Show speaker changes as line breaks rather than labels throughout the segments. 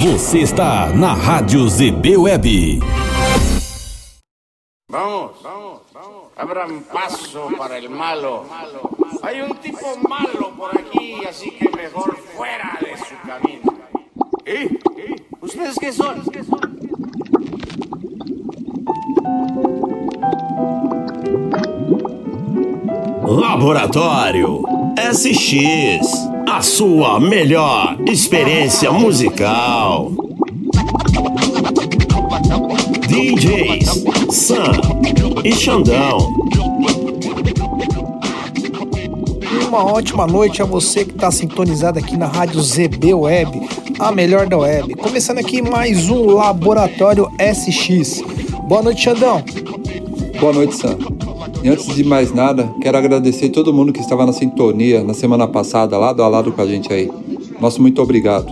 Você está na Rádio ZB Web.
Vamos, vamos, vamos. Abran paso para el malo. Hay un tipo malo por aquí, así que mejor fuera de su camino. ¿Eh? ¿Ustedes qué son?
Laboratório SX, a sua melhor experiência musical. DJs Sam e Xandão.
Uma ótima noite a você que está sintonizado aqui na Rádio ZB Web, a melhor da web. Começando aqui mais um Laboratório SX. Boa noite, Xandão.
Boa noite, Sam. E antes de mais nada, quero agradecer todo mundo que estava na sintonia na semana passada, lado a lado com a gente aí. Nosso muito obrigado.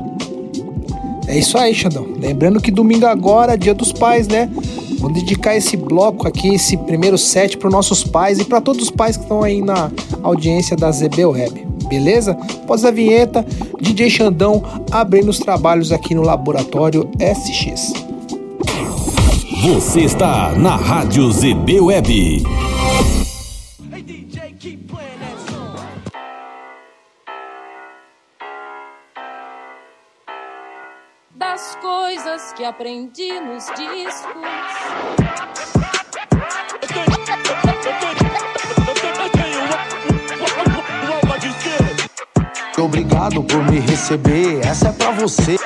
É isso aí, Xandão. Lembrando que domingo agora, dia dos pais, né? Vamos dedicar esse bloco aqui, esse primeiro set para os nossos pais e para todos os pais que estão aí na audiência da ZB Web. Beleza? Após a vinheta, DJ Xandão abrindo os trabalhos aqui no Laboratório SX.
Você está na Rádio ZB Web.
Que aprendi nos discos.
Obrigado por me receber, essa é pra você.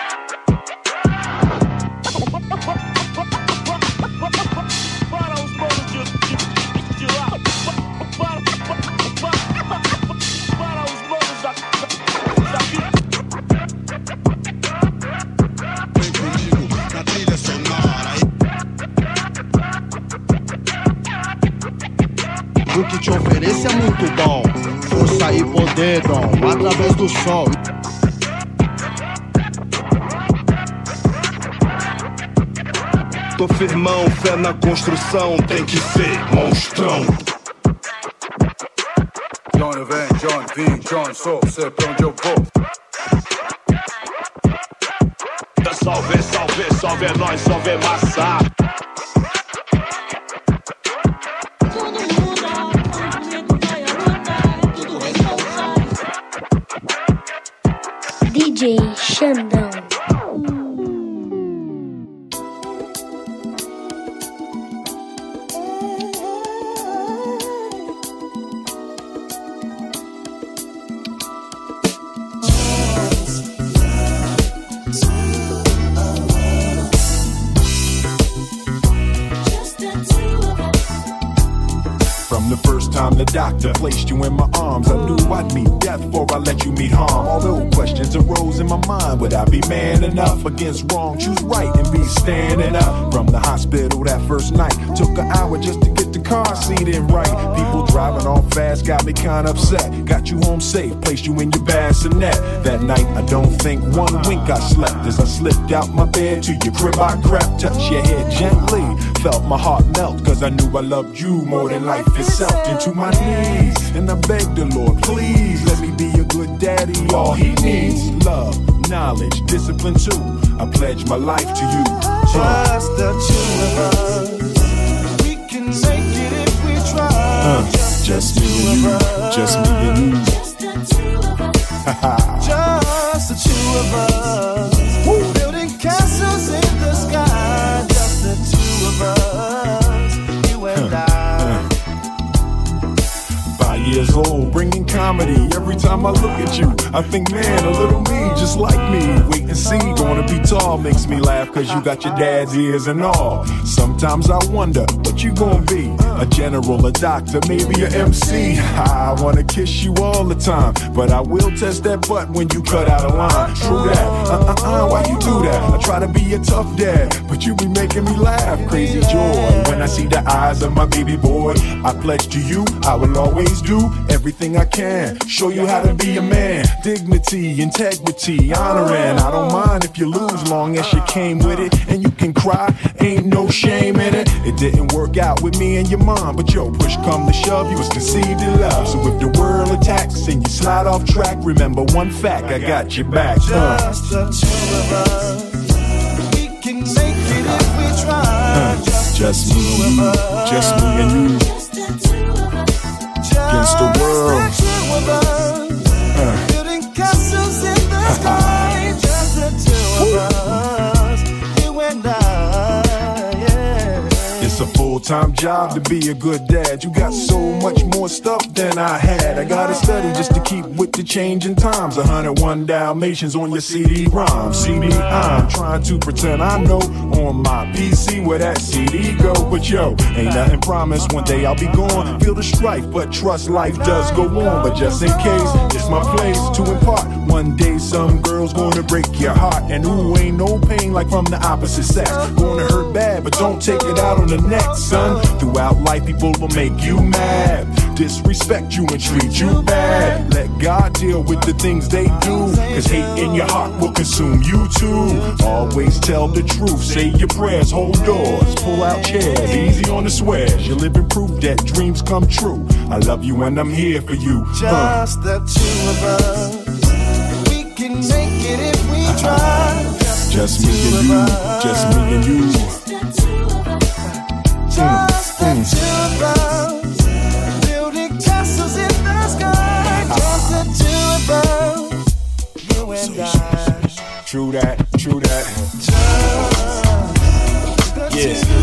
Através do som.
Tô firmão, fé na construção, tem que ser monstrão.
John vem, John vim, John sou, sei pra onde eu vou.
Salve, salve, salve é nós, salve é massa.
DJ
against wrong? Choose right and be standing up. From the hospital that first night, took an hour just to get the car seat in right. People driving off fast got me kinda upset. Got you home safe, placed you in your bassinet. That night, I don't think one wink I slept as I slipped out my bed to your crib. I crept, touched your head gently, felt my heart melt, cause I knew I loved you more than life itself. Into my knees, and I begged the Lord, please let me be a good daddy. All he needs, love, knowledge, discipline too. I pledge my life to you.
Just the two of us. We can make it if we try.
Uh, just me and you, just me and you.
Just the two of us.
Just the two of us.
Years old, bringing comedy every time I look at you. I think, man, a little me, just like me. Wait and see, gonna be tall, makes me laugh, cause you got your dad's ears and all. Sometimes I wonder what you gonna be a general, a doctor, maybe a MC. I wanna kiss you all the time, but I will test that butt when you cut out a line. True that, uh uh uh, why you do that? I try to be a tough dad, but you be making me laugh. Crazy joy when I see the eyes of my baby boy. I pledge to you, I will always do everything I can. Show you how to be a man. Dignity, integrity, honor, and I don't mind if you lose long as you came with it. And you can cry, ain't no shame in it. It didn't work out with me and your mom, but yo, push come to shove, you was conceived in love. So if the world attacks and you slide off track, remember one fact, I got your back. Uh.
Just the two of us.
We can make it if we try. Uh,
just, just me, just me and you. Against
the world. Uh. time job to be a good dad. You got so much more stuff than I had. I gotta study just to keep with the changing times. 101 Dalmatians on your CD-ROM. See me, I'm trying to pretend I know on my PC where that CD go. But yo, ain't nothing promised. One day I'll be gone. Feel the strife, but trust life does go on. But just in case, it's my place to impart. One day some girl's gonna break your heart. And ooh, ain't no pain like from the opposite sex. Gonna hurt bad, but don't take it out on the next, son. Throughout life, people will make you mad, disrespect you and treat you bad. Let God deal with the things they do, cause hate in your heart will consume you too. Always tell the truth, say your prayers, hold doors, pull out chairs, easy on the swears. You're living proof that dreams come true. I love you and I'm here for you. Uh.
Just the two of us. We can make it if we try.
Just me and you, just me and you.
Just us. Building castles in the sky. Just the.
True that, true that. Yeah.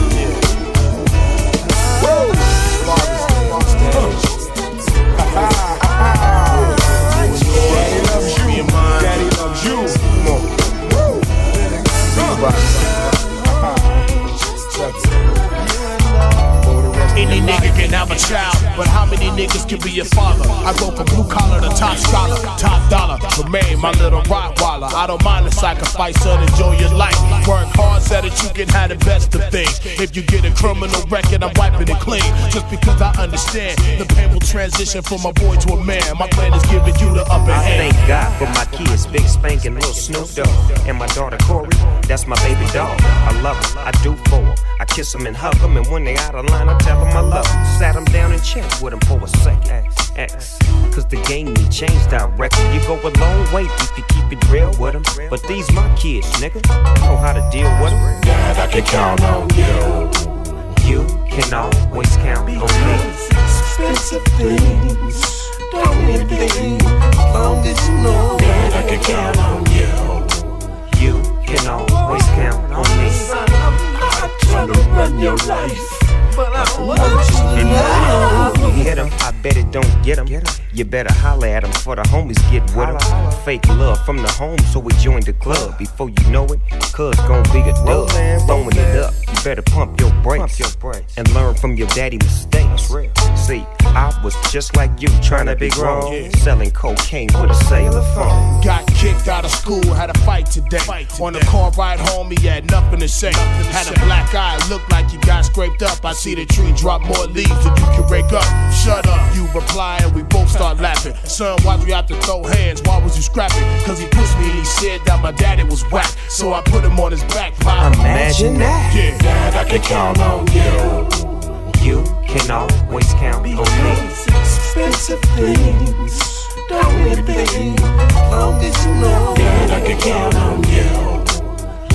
Can have a child, but how many niggas can be a father? I go from blue collar to top scholar, top dollar. Remain my little Rottweiler. I don't mind the sacrifice, son. Enjoy your life. Work hard so that you can have the best of things. If you get a criminal record, I'm wiping it clean. Just because I understand the painful transition from a boy to a man. My plan is giving you the upper hand.
I thank God for my kids, Big Spank and Lil Snoop Dogg. And my daughter Corey, that's my baby dog. I love her, I do for her. I kiss them and hug them, and when they out of line, I tell them I love them. Sat them down and chat with them for a second. X, Cause the game need change direction. You go a long way if you keep it real with them. But these my kids, nigga. Know how to deal with them.
Dad, I can count on you.
You can always count on me.
Expensive things. Don't need things. Long as you know.
Dad, I can count on you.
You can always count on me.
I'm not Trying to run your life. But I want you to know.
Hit 'em, I bet it don't get 'em. You better holler at 'em for the homies get with 'em. Fake love from the home, so we joined the club. Before you know it, cuz gon' be a dub. Throwing it up, you better pump your brakes and learn from your daddy mistakes. See, I was just like you, trying to be grown, selling cocaine with a cellular phone.
Got kicked out of school, had a fight today. On the car ride home, he had nothing to say. Had a black eye, looked like you got scraped up. I see the tree drop more leaves than you can rake up. Shut up, you reply, and we both start laughing. Son, why'd we have to throw hands? Why was you scrapping? Cause he pushed me and he said that my daddy was whack. So I put him on his back.
Imagine that.
Yeah.
Dad, I can count on you.
You can always count on me.
Expensive things. Don't need things. Long as you know.
Dad, I can count on you.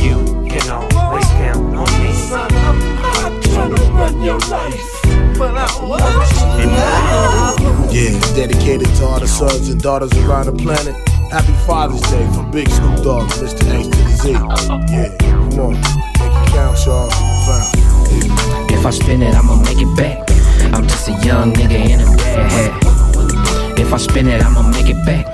You can always count on me.
Son, I'm trying to run your life. But I want you to know.
Yeah, dedicated to all the sons and daughters around the planet. Happy Father's Day from Big Snoop Dogg, Mr. H to the Z. Yeah, come on, make it count, y'all. Found.
If I spin it, I'ma make it back. I'm just a young nigga in a bad hat. If I spin it, I'ma make it back.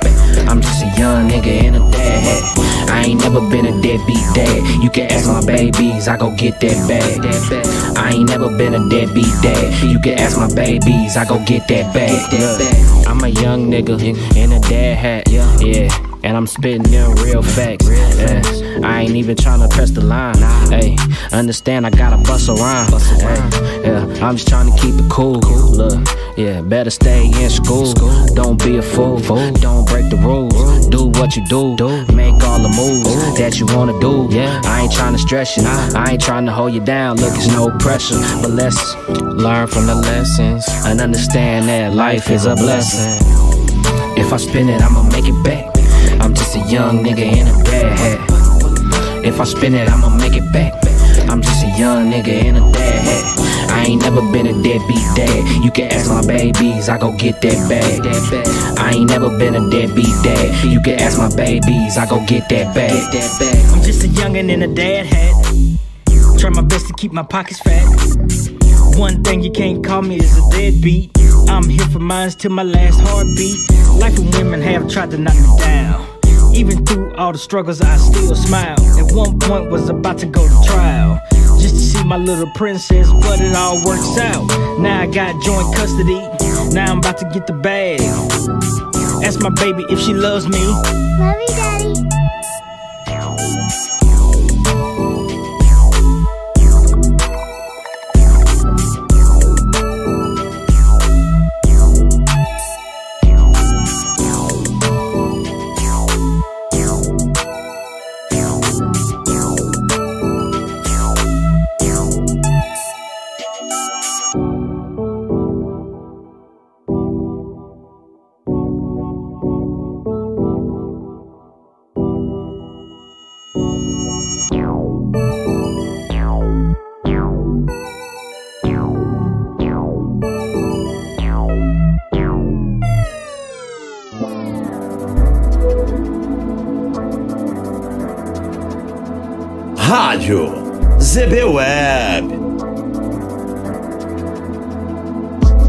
I'm just a young nigga in a dad hat. I ain't never been a deadbeat dad. You can ask my babies, I go get that bag. I ain't never been a deadbeat dad. You can ask my babies, I go get that bag. I'm a young nigga in a dad hat. Yeah. And I'm spitting them real facts. Yeah. I ain't even tryna press the line. Hey, understand I gotta bust around. Hey, yeah, I'm just tryna keep it cool. Look, yeah, better stay in school. Don't be a fool. Don't break the rules. Do what you do. Make all the moves that you wanna do. I ain't tryna stress you. I ain't tryna hold you down. Look, it's no pressure. But let's learn from the lessons and understand that life is a blessing. If I spin it, I'ma make it back. I'm just a young nigga in a bad hat. If I spin it, I'ma make it back. I'm just a young nigga in a dad hat. I ain't never been a deadbeat dad. You can ask my babies, I go get that bag. I ain't never been a deadbeat dad. You can ask my babies, I go get that bag.
I'm just a youngin' in a dad hat. Try my best to keep my pockets fat. One thing you can't call me is a deadbeat. I'm here for mines till my last heartbeat. Life and women have tried to knock me down. Even through all the struggles, I still smile. At one point, was about to go to trial. Just to see my little princess, but it all works out. Now I got joint custody. Now I'm about to get the bag. Ask my baby if she loves me.
Love you, Daddy.
ZB Web.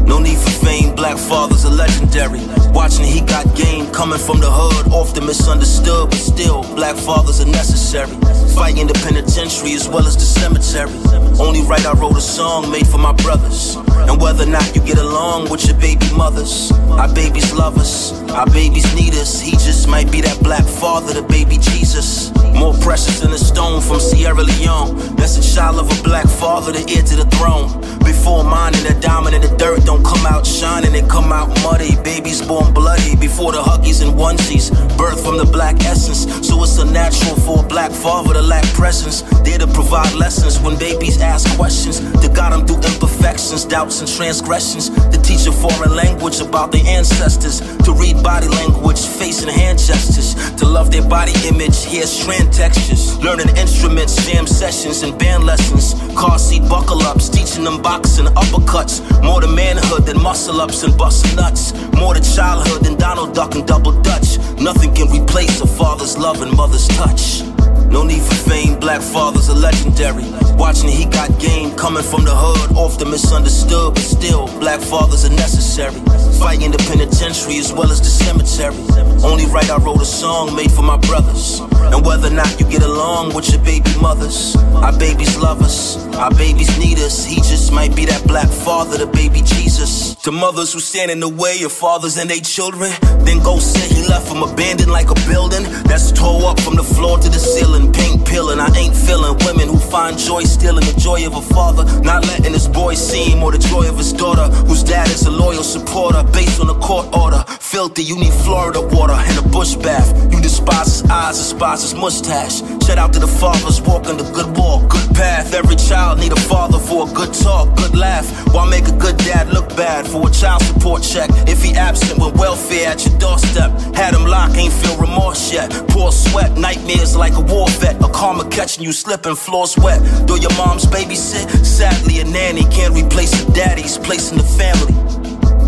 No need for fame, black fathers are legendary. Watching he got game coming from the hood, often misunderstood, but still, black fathers are necessary. Fighting the penitentiary as well as the cemetery. Only right, I wrote a song made for my brothers. And whether or not you get along with your baby mothers, our babies love us, our babies need us. He just might be that black father, the baby Jesus. More precious than a stone from Sierra Leone. That's a child of a black father, the heir to the throne. Before mine and the diamond in the dirt don't come out shining, they come out muddy. Babies born bloody before the huggies and onesies. Birth from the black essence, so it's unnatural for a black father to lack presence. There to provide lessons when babies ask questions. To guide them through imperfections, doubts, and transgressions. To teach a foreign language about their ancestors. To read body language, face and hand gestures. To love their body image, hear strand textures. Learning instruments, jam sessions, and band lessons. Car seat buckle ups, teaching them boxing uppercuts. More to manhood than muscle ups and busting nuts. More to childhood than Donald Duck and Double Dutch. Nothing can replace a father's love and mother's touch. No need for fame, black fathers are legendary. Watching he got game coming from the hood, often misunderstood, but still, black fathers are necessary. Fighting the penitentiary as well as the cemetery. Only right, I wrote a song made for my brothers. And whether or not you get along with your baby mothers, our babies love us, our babies need us. He just might be that black father, the baby Jesus. To mothers who stand in the way of fathers and their children, then go say he left them abandoned like a building that's tore up from the floor to the ceiling, paint peeling. I ain't feeling women who find joy stealing the joy of a father, not letting his boy see him or the joy of his daughter, whose dad is a loyal supporter based on a court order. Filthy, you need Florida water and a bush bath. You despise his eyes, despise his mustache. Shout out to the fathers walking the good walk, good path. Every child need a father for a good talk, good laugh. Why make a good dad look bad for a child support check? If he absent with welfare at your doorstep, had him locked, ain't feel remorse yet. Poor sweat, nightmares like a war vet. A karma catching you slipping, floors wet. Do your mom's babysit? Sadly, a nanny can't replace a daddy's place in the family.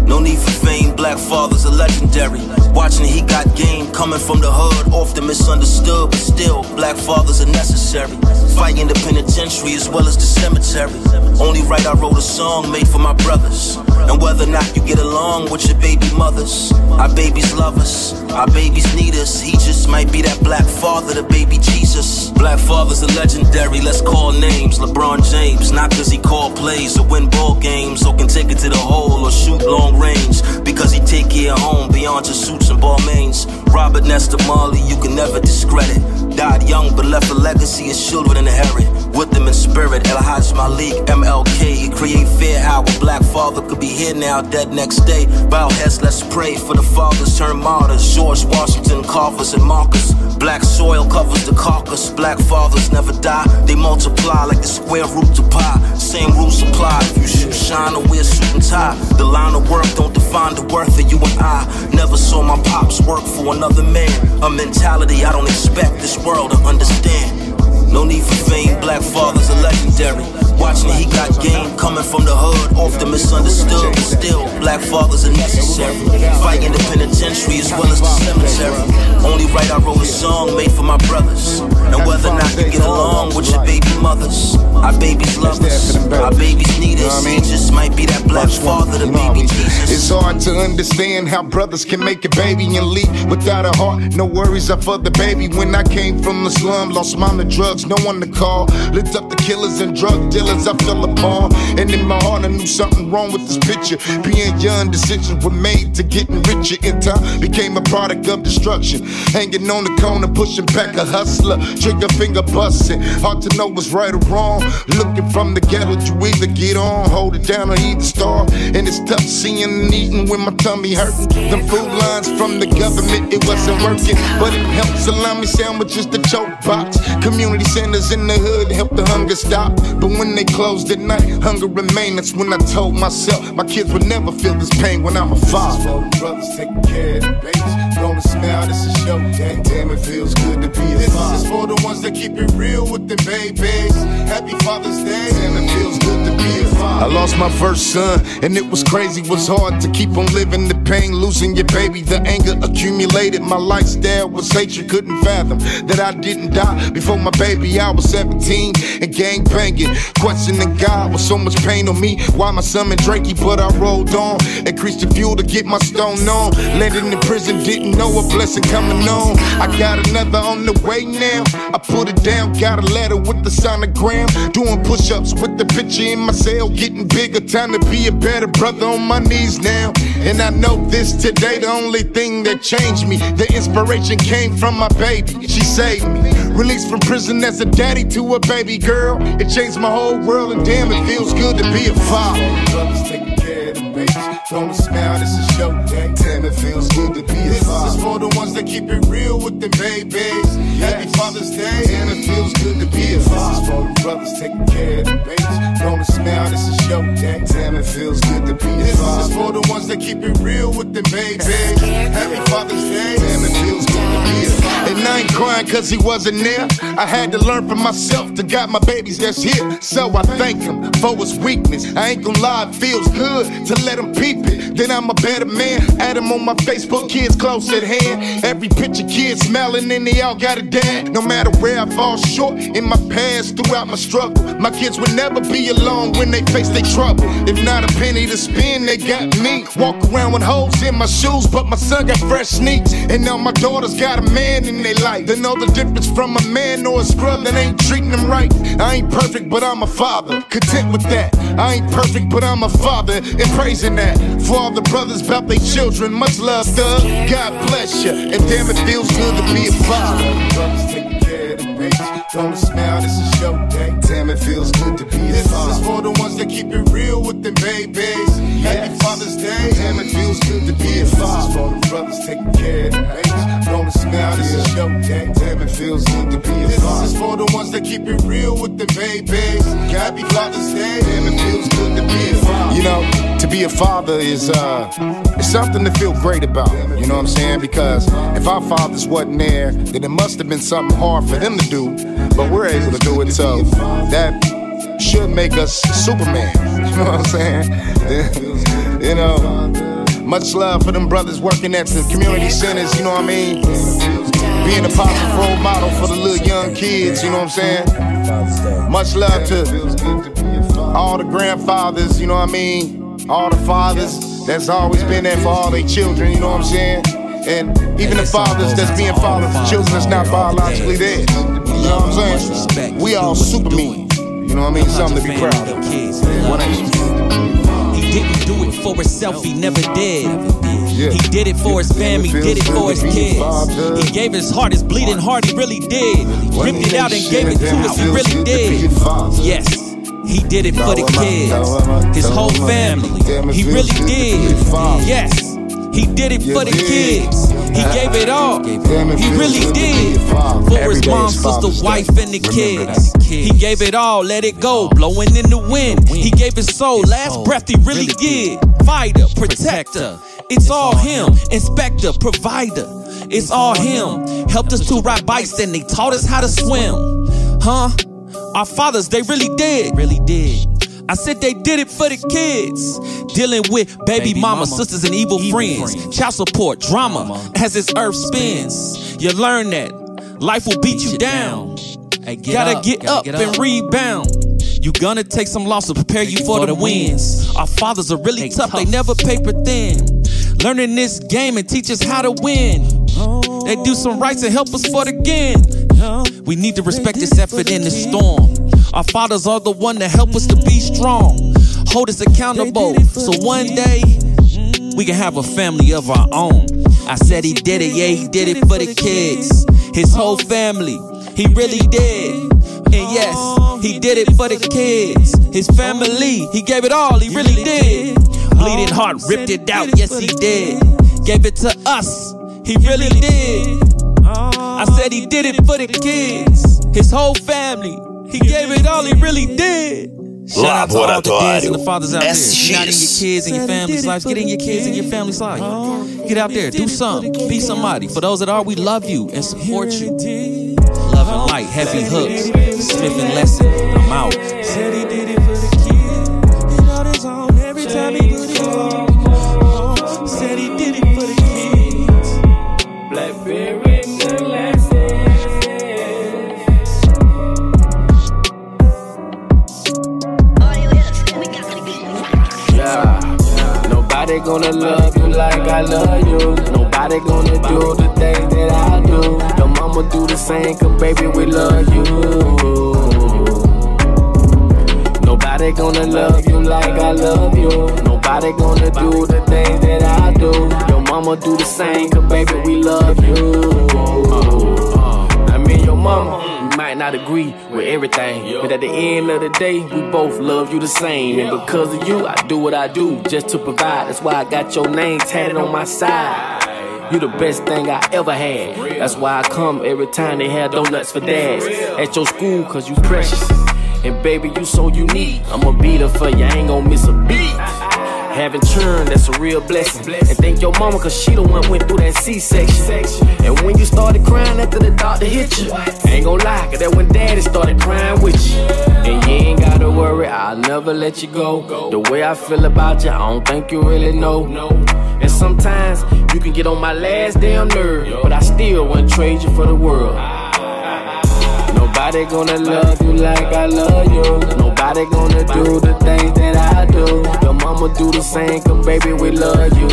No need for fame, black fathers are legendary. Watching he got game coming from the hood, often misunderstood, but still, black fathers are necessary. Fighting the penitentiary as well as the cemetery. Only right, I wrote a song made for my brothers. And whether or not you get along with your baby mothers, our babies love us, our babies need us. He just might be that black father, the baby Jesus. Black fathers are legendary, let's call names. LeBron James, not cause he call plays or win ball games, or can take it to the hole or shoot long range. Because he take care of home beyond just suits and ball mains. Robert Nesta Marley, you can never discredit. Died young but left a legacy his children inherit. With them in spirit, El Hajj Malik, MLK. Create fear how a black father could be here now, dead next day. Bow heads, let's pray for the fathers turned martyrs. George Washington, Carvers, and Marcus. Black soil covers the carcass. Black fathers never die, they multiply like the square root to pi. Same rules apply if you shoot shine or wear suit and tie. The line of work don't define the worth of you and I. Never saw my pops work for another man. A mentality I don't expect this world to understand. No need for fame, black fathers are legendary. He got game coming from the hood, often misunderstood, but still, black fathers are necessary. Fighting the penitentiary as well as the cemetery. Only right I wrote a song made for my brothers. And whether or not you get along with your baby mothers, our babies love us, our babies need us. He just might be that black father, the baby Jesus.
It's hard to understand how brothers can make a baby and leave without a heart. No worries are for the baby. When I came from the slum, lost mom to drugs, no one to call. Lift up the killers and drug dealers I fell upon. And in my heart, I knew something wrong with this picture. Being young, decisions were made to getting richer. In time, became a product of destruction. Hanging on the corner, pushing back a hustler. Trigger finger busting. Hard to know what's right or wrong. Looking from the ghetto, you either get on, hold it down, or either starve. And it's tough seeing and eating when my tummy hurting. Them food lines from the government, it wasn't working. But it helped salami sandwiches, the choke box. Community centers in the hood help the hunger stop. But when they closed at night, hunger remained. That's when I told myself my kids would never feel this pain when I'm a father. Brothers taking care of the babies. Gonna smile, this is your day. Damn, it feels good to be a this father. This is for the ones that keep it real with the babies. Happy Father's Day. Damn, it feels good to be a father. I lost my first son, and it was crazy. Was hard to keep on living the pain, losing your baby. The anger accumulated. My lifestyle was hatred. Couldn't fathom that I didn't die before my baby. I was 17 and gang banging, questioning God with so much pain on me. Why my son and Drakey, but I rolled on. Increased the fuel to get my stone on. Landed in prison, didn't know a blessing coming on. I got another on the way now. I put it down, got a letter with the sonogram. Doing push ups with the picture in my cell, getting bigger. Time to be a better brother on my knees now. And I know this today, the only thing that changed me. The inspiration came from my baby. She saved me. Released from prison as a daddy to a baby girl. It changed my whole world, and damn, it feels good to be a father. Care of babies. Gonna smile, this is your day. Damn, it feels good to be a father. This is for the ones that keep it real with the babies. Happy Father's Day. Damn, it feels good to be a father. This is for the brothers taking care of the babies. Gonna smile, this is your day. Damn, it feels good to be a father. This is for the ones that keep it real with the babies. Happy Father's Day. Damn, it feels good to be a father. And I ain't crying cause he wasn't there. I had to learn for myself to got my babies that's here. So I thank him for his weakness. I ain't gonna lie, it feels good to let him peep it. Then I'm a better man. Add him on my Facebook, kids close at hand. Every picture, kids smiling and they all got a dad. No matter where I fall short in my past, throughout my struggle, my kids would never be alone when they face their trouble. If not a penny to spend, they got me. Walk around with holes in my shoes, but my son got fresh sneaks. And now my daughter's got a man in their life. They know the difference from a man or a scrub that ain't treating them right. I ain't perfect, but I'm a father. Content with that. I ain't perfect, but I'm a father. And praising that. For all the brothers about their children, much love, Thug. God bless you. And damn, it feels good to be a father. Brothers taking the babies. Don't smile, this is your day. Damn, it feels good to be a father. This is for the ones that keep it real with the babies. Happy Father's Day. Damn, it feels good to be a father. This is for the brothers taking care of the babies. Don't smile, this is your day. Damn, it feels good to be a father. This is for the ones that keep it real with the babies. Happy Father's Day. Damn, it feels good to be a father. You know, to be a father is uh, it's something to feel great about. You know what I'm saying? Because if our fathers wasn't there, then it must have been something hard for them to do. But we're able to do it, so that should make us Superman. You know what I'm saying? you know, much love for them brothers working at the community centers. You know what I mean? Being a positive role model for the little young kids. You know what I'm saying? Much love to all the grandfathers. You know what I mean? All the fathers that's always been there for all their children. You know what I'm saying? And even the fathers that's being fathers for children that's not biologically there. You know what I'm saying? We all supermen. You know what I mean? Something to be proud of. What ain't
He didn't do it for himself, he never did. He did it for his family, did it for his kids. He gave his heart, his bleeding heart, he really did. Ripped it out and gave it to us, he really did. Yes. He did it for the kids, his whole family. He really did. Yes, he did it for the kids. He gave it all. He really did. For his mom, sister, wife, and the kids. He gave it all, let it go, blowing in the wind. He gave his soul, last breath he really did. Fighter, protector. It's all him. Inspector, provider. It's all him. Helped us to ride bikes and they taught us how to swim. Huh? Our fathers, they really did. Really did. I said they did it for the kids. Dealing with baby, Baby mama, mama, sisters, and evil, evil friends. friends. Child support, drama, as this earth spins. You learn that life will beat you down. Hey, get Gotta up, get gotta up get and up. rebound. You gonna take some loss to prepare you for, the wins. Our fathers are really tough, they never paper thin. Learning this game and teach us how to win. Oh. They do some rights and help us for the again. We need to respect this effort in the storm. Our fathers are the one that help us to be strong. Hold us accountable. So one day we can have a family of our own. I said he did it, yeah, he did it for the kids. His whole family, he really did. And yes, he did it for the kids. His family, he gave it all, he really did. Bleeding heart, ripped it out, yes, he did. Gave it to us, he really did. I said he did it for the kids. His whole family, he gave it all, he really did. Shout out to all the dads and the fathers out there. Get out in your kids and your family's lives. Get in your kids and your family's life. Get out there, do something, be somebody. For those that are, we love you and support you. Love and light, heavy hooks, Smith and Lesson. I'm out.
Nobody gonna love you like I love you. Nobody gonna do the things that I do. Your mama do the same, cause baby, we love you. Nobody gonna love you like I love you. Nobody gonna do the things that I do. Your mama do the same, cause baby, we love you. I mean, your mama. Might not agree with everything, but at the end of the day, we both love you the same. And because of you, I do what I do just to provide. That's why I got your name tatted on my side. You the best thing I ever had. That's why I come every time they have donuts for dads. At your school, cause you precious. And baby, you so unique. I'ma be there for you, I ain't gon' miss a beat. Having children, that's a real blessing. And thank your mama, cause she the one went through that C-section. And when you started crying after the doctor hit you, ain't gon' lie, cause that when daddy started crying with you. And you ain't gotta worry, I'll never let you go. The way I feel about you, I don't think you really know. And sometimes you can get on my last damn nerve, but I still wouldn't trade you for the world. Nobody gonna love you like I love you. Nobody gonna do the things that I do. Your mama do the same, cause baby, we love you.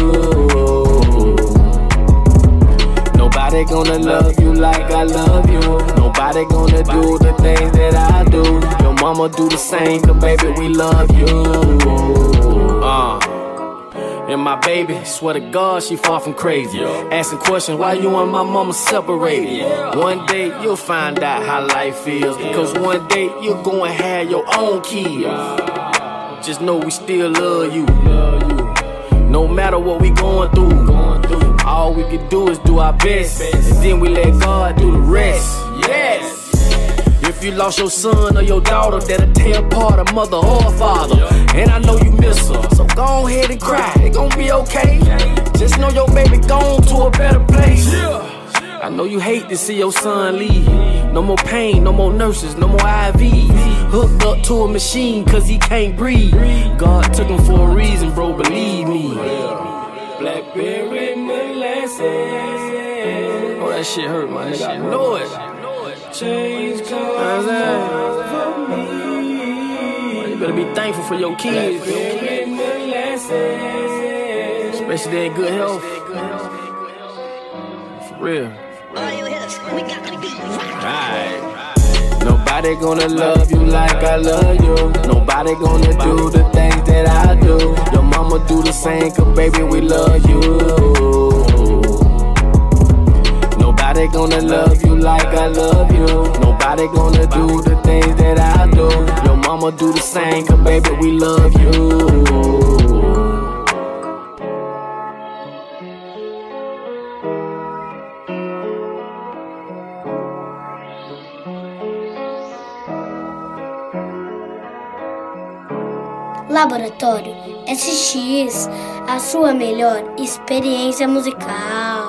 Nobody gonna love you like I love you. Nobody gonna do the things that I do. Your mama do the same, cause baby, we love you. Uh. And my baby, swear to God, she far from crazy. Asking questions, why you and my mama separated? One day you'll find out how life feels. Cause one day you're gonna have your own kids. Just know we still love you. No matter what we going through. All we can do is do our best. And then we let God do the rest. Yes. If you lost your son or your daughter, that'll tear apart a mother or a father. And I know you miss her, so go ahead and cry. It gon' be okay. Just know your baby gone to a better place. I know you hate to see your son leave. No more pain, no more nurses, no more IVs. Hooked up to a machine cause he can't breathe. God took him for a reason, bro, believe me. Blackberry molasses. Oh, that shit hurt, man. Nigga, I know it. Change cars for me. You better be thankful for your kids, especially they in good health. For real. Right. Nobody gonna love you like I love you. Nobody gonna do the things that I do. Your mama do the same, cause baby, we love you. Nobody gonna love you like I love you. Nobody gonna do the things that I do. Your mama do the same, cause baby, we love you.
Laboratório SX, a sua melhor experiência musical.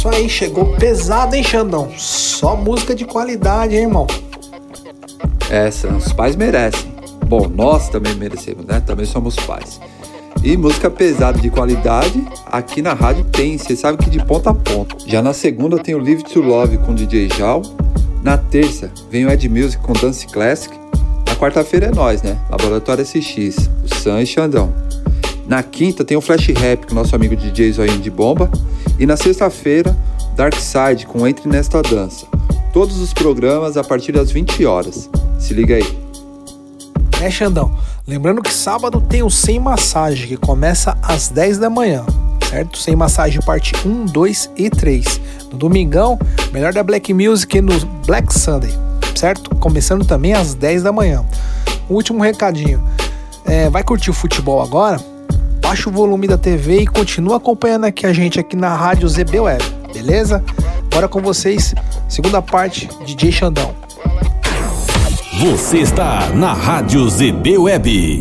Isso aí, chegou pesado, hein, Xandão? Só música de qualidade, hein, irmão?
Essa, os pais merecem. Bom, nós também merecemos, né? Também somos pais. E música pesada de qualidade, aqui na rádio tem, você sabe que de ponta a ponta. Já na segunda tem o Live to Love com DJ Jal. Na terça vem o Ed Music com Dance Classic. Na quarta-feira é nós, né? Laboratório SX, o Sam e Xandão. Na quinta tem o Flash Rap com nosso amigo DJ Zoinho de Bomba. E na sexta-feira, Dark Side com Entre Nesta Dança. Todos os programas a partir das 20 horas. Se liga aí.
É, Xandão. Lembrando que sábado tem o Sem Massagem, que começa às 10 da manhã, certo? Sem Massagem parte 1, 2 e 3. No domingão, melhor da Black Music no Black Sunday, certo? Começando também às 10 da manhã. Último recadinho. É, vai curtir o futebol agora? Baixa o volume da TV e continua acompanhando aqui a gente aqui na Rádio ZB Web, beleza? Bora com vocês, segunda parte, DJ Xandão.
Você está na Rádio ZB Web.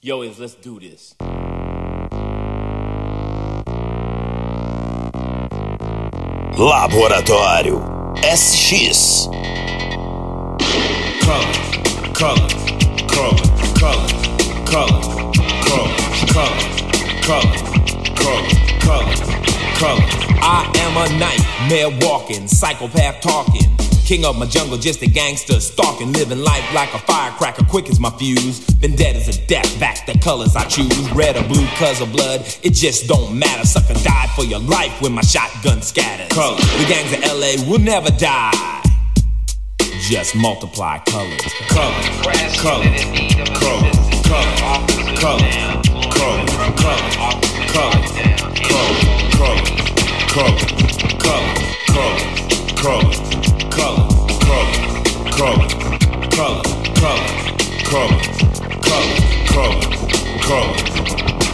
Yo, let's do this.
Laboratório SX.
color, color, color, color, color, color, color, color, color, color, color.
I am a nightmare walking, psychopath talking. King of my jungle, just a gangster, stalking, living life like a firecracker, quick as my fuse. Been dead as a death, back the colors I choose. Red or blue, cause of blood, it just don't matter. Sucker died for your life when my shotgun scatters.
Color.
The gangs of LA will never die. Just multiply colors.
Color, color, color, color, color, color, color, color, color, color, color, color, color, color, color, color, color, color, color.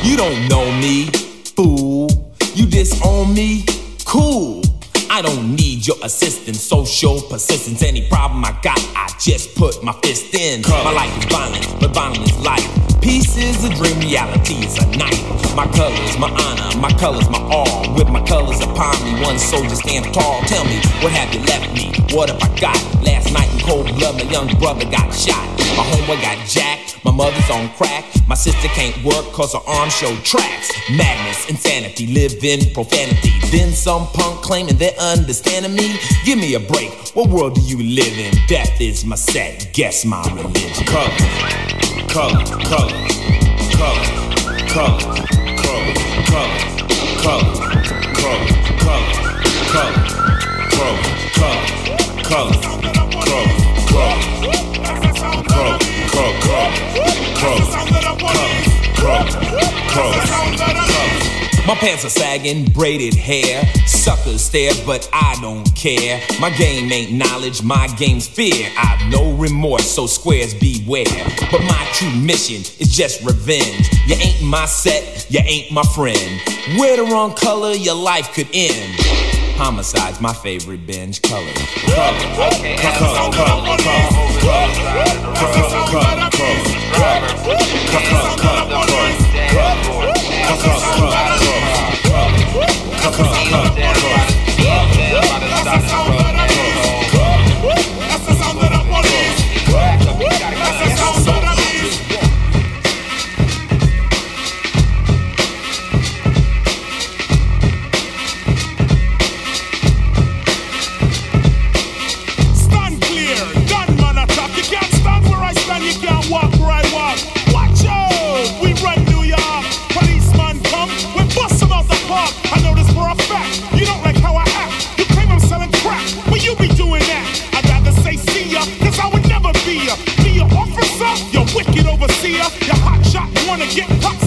You don't know me, fool. You disown me, cool. I don't need your assistance, social persistence. Any problem I got, I just put my fist in. My life is violent, but violence is life. Peace is a dream, reality is a night. My colors, my honor, my colors, my all. With my colors upon me, one soldier stand tall. Tell me, what have you left me? What have I got? Last night in cold blood, my young brother got shot. My homeboy got jacked, my mother's on crack. My sister can't work cause her arm show tracks. Madness, insanity, live in profanity. Then some punk claiming they're understanding me. Give me a break, what world do you live in? Death is my set, guess my religion.
Color, color, color, color, color, color, color, color, color, color, color, color, color,
My pants are sagging, braided hair. Suckers stare, but I don't care. My game ain't knowledge, my game's fear. I've no remorse, so squares beware. But my true mission is just revenge. You ain't my set, you ain't my friend. Wear the wrong color, your life could end. Homicide's my favorite binge color.
Cup. Wanna get pops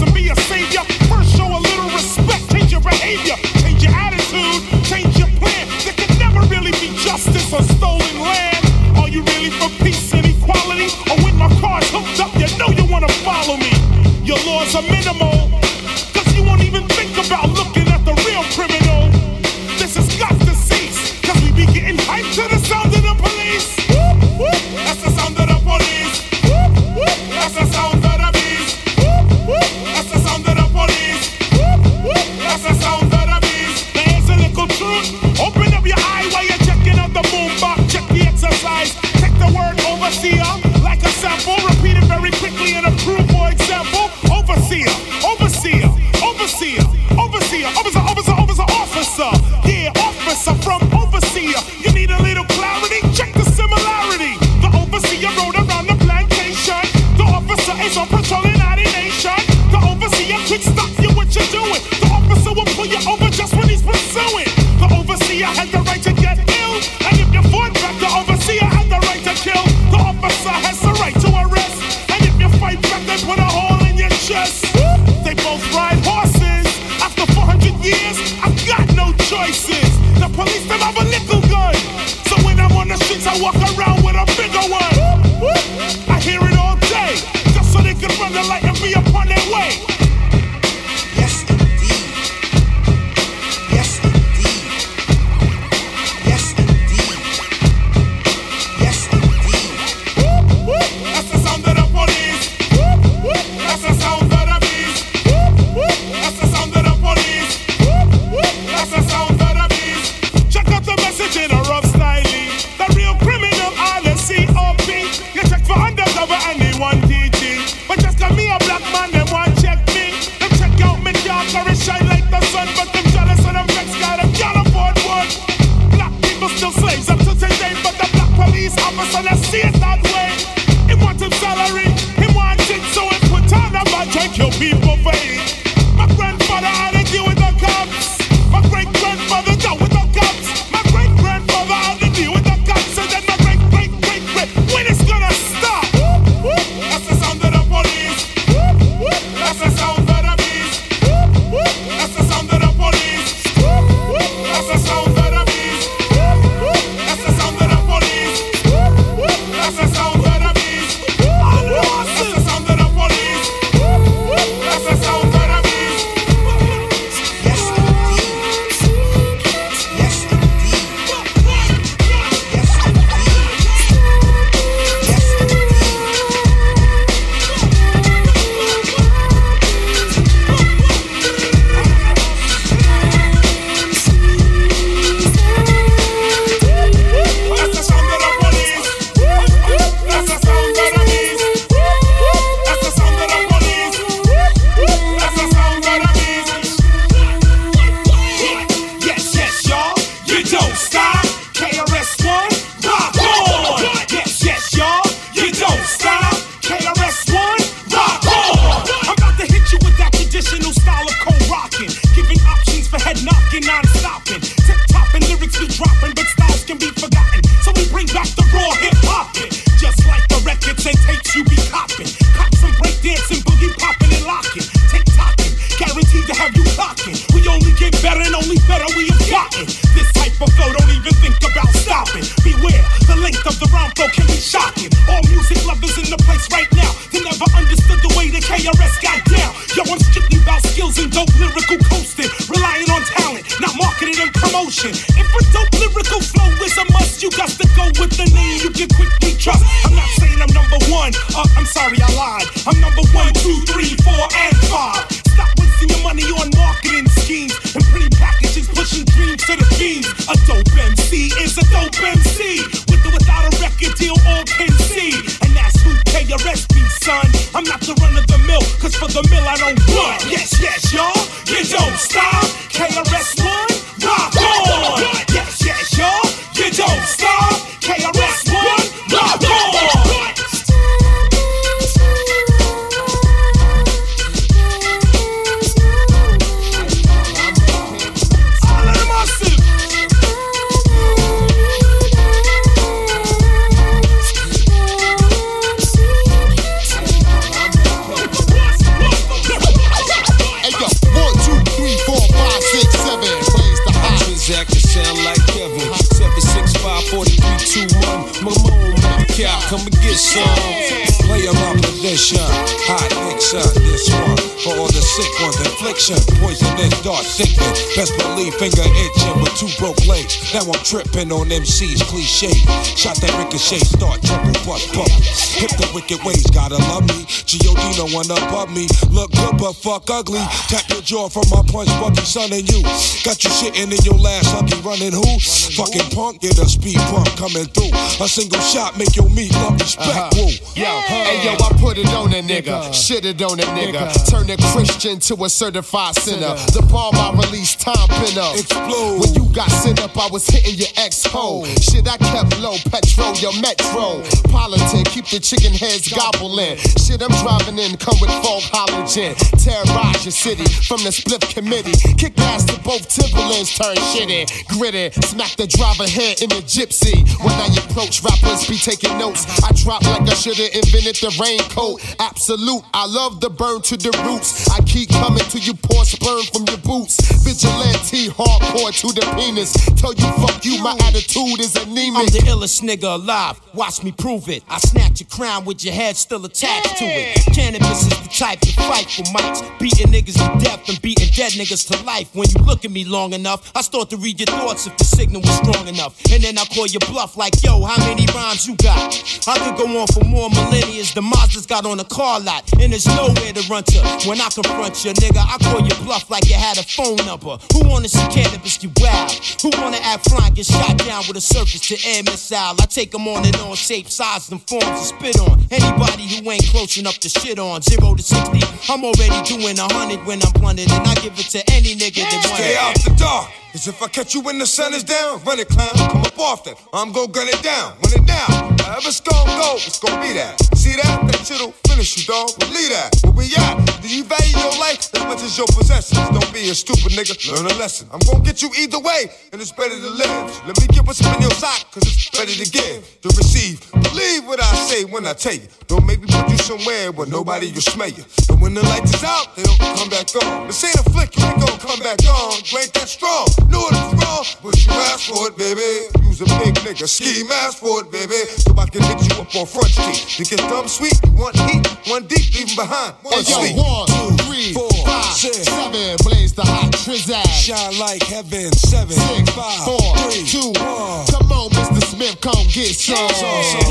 me is a dope MC, With or without a record deal, all can see. And that's who KRS be, son. I'm not the run of the mill, cause for the mill I don't run. Yes, yes, y'all.
Best believe, finger itch. Two broke legs, now I'm tripping on MC's cliche. Shot that ricochet, start trouble, bust bubble. Hip the wicked ways, gotta love me. Giordino one above me. Look good but fuck ugly. Tap your jaw from my punch, fucking son, and you. Got you shitting in your last lucky running who? Runnin Fucking who? punk, get a speed pump coming through. A single shot make your meat lump respect, uh-huh. woo.
Yo, hey, hey yo, I put it on a nigga. Shit it on a nigga. Turn a Christian to a certified sinner. The bomb I release, time up
Explode.
When you Got sent up, I was hitting your ex hole. Shit, I kept low, petrol, your metro. Politic, keep the chicken heads gobbling. Shit, I'm driving in, come with full halogen. Terrorize your city from the split committee. Kick ass to both Timberlands, turn shitty, gritty. Smack the driver head in the gypsy. When I approach, rappers be taking notes. I drop like I should've invented the raincoat. Absolute,
I love the burn to the roots. I keep coming to you, pour sperm from your boots. Vigilante, hardcore to the peak penis. Tell you fuck you, my attitude is anemic.
I'm the illest nigga alive. Watch me prove it. I snatch your crown with your head still attached to it. Canibus is the type to fight for mics. Beating niggas to death and beating dead niggas to life. When you look at me long enough, I start to read your thoughts if the signal was strong enough. And then I call your bluff like, yo, how many rhymes you got? I could go on for more millennia. The Mazda's got on a car lot. And there's nowhere to run to. When I confront you, nigga, I call your bluff like you had a phone number. Who wanna see Canibus get wild? Who wanna act flying, get shot down with a surface to air missile? I take them on and on shape, size, and forms to spit on. Anybody who ain't close enough to shit on. Zero to 60, I'm already doing a hundred when I'm blunted. And I give it to any nigga that wants
Stay out the dark. Cause if I catch you when the sun is down, run it, clown, come up off that. I'm gon' gun it down, run it down. However it's gon' go, it's gon' be that. See that? That shit'll finish you, dog. Believe that. Where we at? Do you value your life as much as your possessions? Don't be a stupid nigga, learn a lesson. I'm gon' get you either way, and it's better to live. Let me get what's up in your sock, cause it's better to give, to receive. Believe what I say when I tell you. Don't make me put you somewhere where nobody will smell you. And when the lights is out, they don't come back on. This ain't a flick, you ain't gon' come back on. You ain't that strong. Knew it was wrong, but you asked for it, baby. Use a big nigga, ski mask for it, baby. So I can hit you up on front street. You get dumb sweet, want heat, one deep, leave 'em behind. One
Hey, yo,
sweet.
one, two, three, five, seven. Blaze the hot trizag.
Shine like heaven. Seven,
Six,
five,
four,
three,
two,
one.
Come on, Mr. Smith, come get some.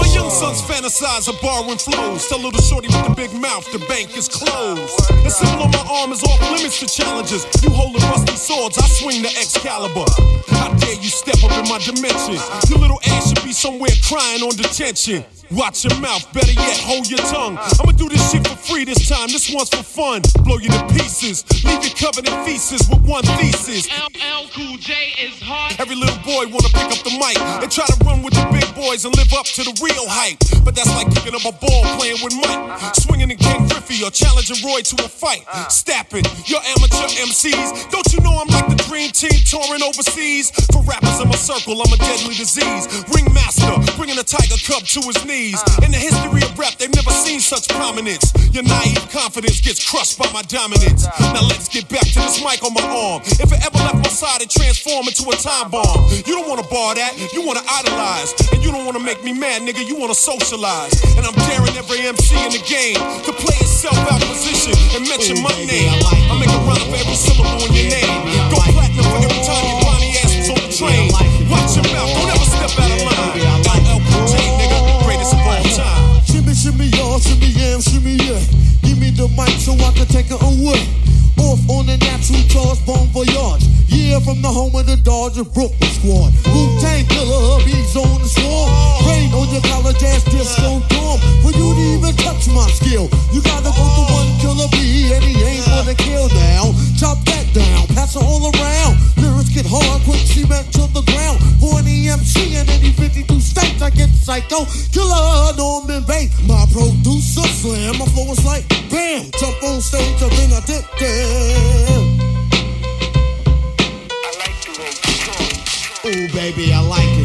My young sons fantasize of borrowing flows. Tell little shorty with the big mouth, the bank is closed. The symbol on my arm is off limits to challenges. You holding rusty swords, I swing the Excalibur. How dare you step up in my dimension? Your little ass should be somewhere crying on detention. Watch your mouth, better yet, hold your tongue. I'ma do this shit for free this time, this one's for fun. Blow you to pieces, leave you covered in feces with one thesis.
LL Cool J is hard.
Every little boy wanna pick up the mic and try to run with the big boys and live up to the real hype. But that's like picking up a ball playing with Mike, swinging in Ken Griffey or challenging Roy to a fight. Stapping your amateur MCs. Don't you know I'm like the dream team touring overseas? For rappers in my circle, I'm a deadly disease. Ringmaster, bringing a tiger cub to his knees. In the history of rap, they've never seen such prominence. Your naive confidence gets crushed by my dominance. Now let's get back to this mic on my arm. If it ever left my side, it transformed into a time bomb. You don't wanna bar that, you wanna idolize. And you don't wanna make me mad, nigga, you wanna socialize. And I'm daring every MC in the game to play itself out position and mention my name. I make a run of every syllable in your name. Go platinum for every time you find the asses on the train. Watch your mouth, don't ever step out of line. LL Cool J, nigga, greatest of all time.
Shimmy, shimmy, y'all, shimmy, yam, shimmy, yeah. Me the mic so I can take it away. Off on the natural charge, bon voyage. Yeah, from the home of the Dodger Brooklyn squad. Wu Tang killer, hubby's on the swarm. Rain on your college ass disco dorm. For you to even touch my skill, you gotta go to one killer B, and he ain't gonna kill now. Chop that down, pass it all around. Get hard, quick cement to the ground. For any MC in any 52 states, I get psycho. Killer, Norman Bates, my producer slam. My flow is like bam, jump on stage, and then I there. Ooh, baby, I like it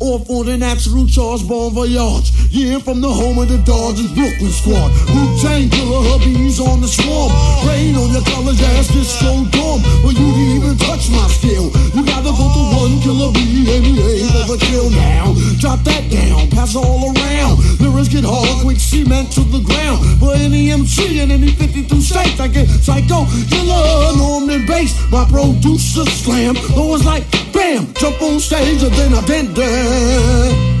Off on the natural charge, bon voyage. Yeah, from the home of the Dodgers Brooklyn squad. Wu Tang killer, hubby's on the swarm. Rain on your college ass disco dorm. For you didn't even touch my skill, you gotta go to one killer B, and he ain't never kill now. Drop that down, pass all around. Lyrics get hard, quick cement to the ground. For any MC in any 52 states, I get psycho killer, Norman Bates. My producer slam, it's like bam, jump on stage and then I bend down. Shimmy,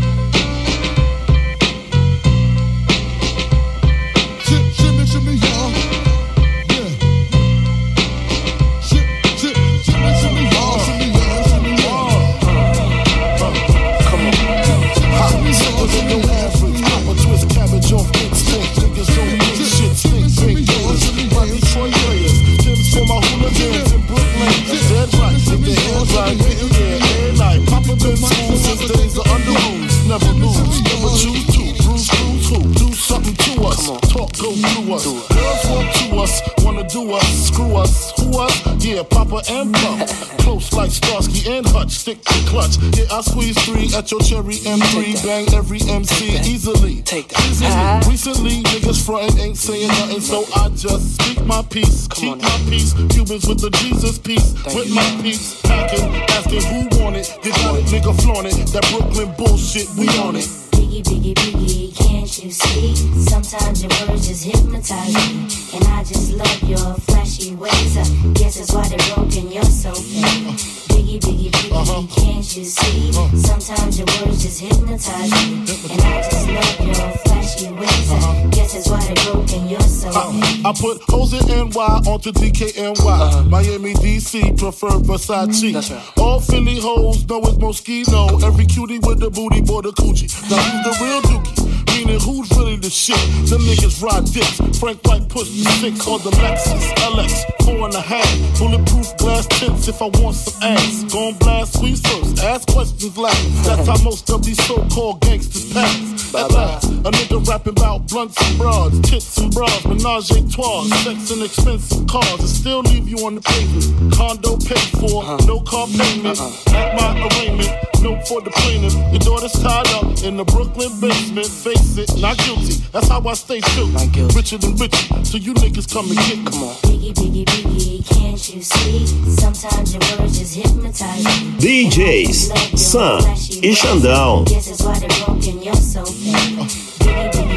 do us, screw us, who us? Yeah, Papa and Pump. Close like Starsky and Hutch, stick to clutch. Yeah, I squeeze three at your cherry M3, bang every MC easily. Take that. Recently, niggas frontin' ain't saying nothing, so I just speak my peace, keep my peace. Cubans with the Jesus peace, with my peace. Packing, asking who want it. You got it, nigga flaunt it. That Brooklyn bullshit, we on it.
Biggie, biggie, biggie, can't you see? Sometimes your words just hypnotize me. And I just love your flashy ways. I guess that's why they're broken, you're so fake. Biggie, biggie, biggie, uh-huh. can't you see? Uh-huh. Sometimes your words just hypnotize me. And I just love your flashy ways. I guess that's why they're broken, you're so uh, fake.
I put hoes in NY onto DKNY. Miami, DC, prefer Versace. Mm, All Philly hoes know it's Moschino. Every cutie with the booty, boy, the coochie. Now who's the real dookie? Meaning who's really the shit? Them niggas ride dicks. Frank White push the six on the Lexus LX, four and a half. Bulletproof glass tips if I want some ass. Gon' blast squeeze first, ask questions last. That's how most of these so-called gangsters pass. At last, a nigga rapping about blunts and broads, tits and bras, menage a trois, sex and expensive cars, and still leave you on the pavement. Condo paid for, uh-huh. no car payment. Uh-uh. At my arraignment, note for the plaintiff. Your daughter's tied up in the Brooklyn basement. Face it, not guilty. That's how I stay true. Richer than richer, so you niggas come and get Come on.
Biggie, biggie, biggie, can't you see? Sometimes your words just hypnotize me.
DJs San e Xandão.
Guess that's why they're broken, you're so fake. Uh. Biggie, biggie,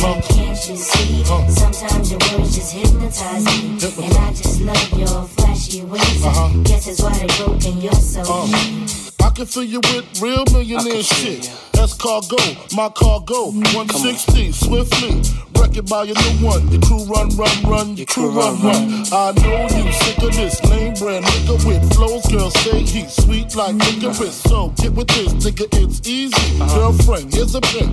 biggie, can't you see? Sometimes your words just hypnotize me. And I just love your flashy ways. Uh-huh. Guess that's why they broke broken, you're so fake.
Uh, I can fill you with real millionaire shit. That's cargo, my cargo. 160, swiftly. Wreck it by your new one. Your crew run, run, run. Your crew run, run. I know you sick of this lame brand nigga with flows. Girl, say he's sweet like licorice. So get with this, nigga, it's easy. Girlfriend, here's a pin.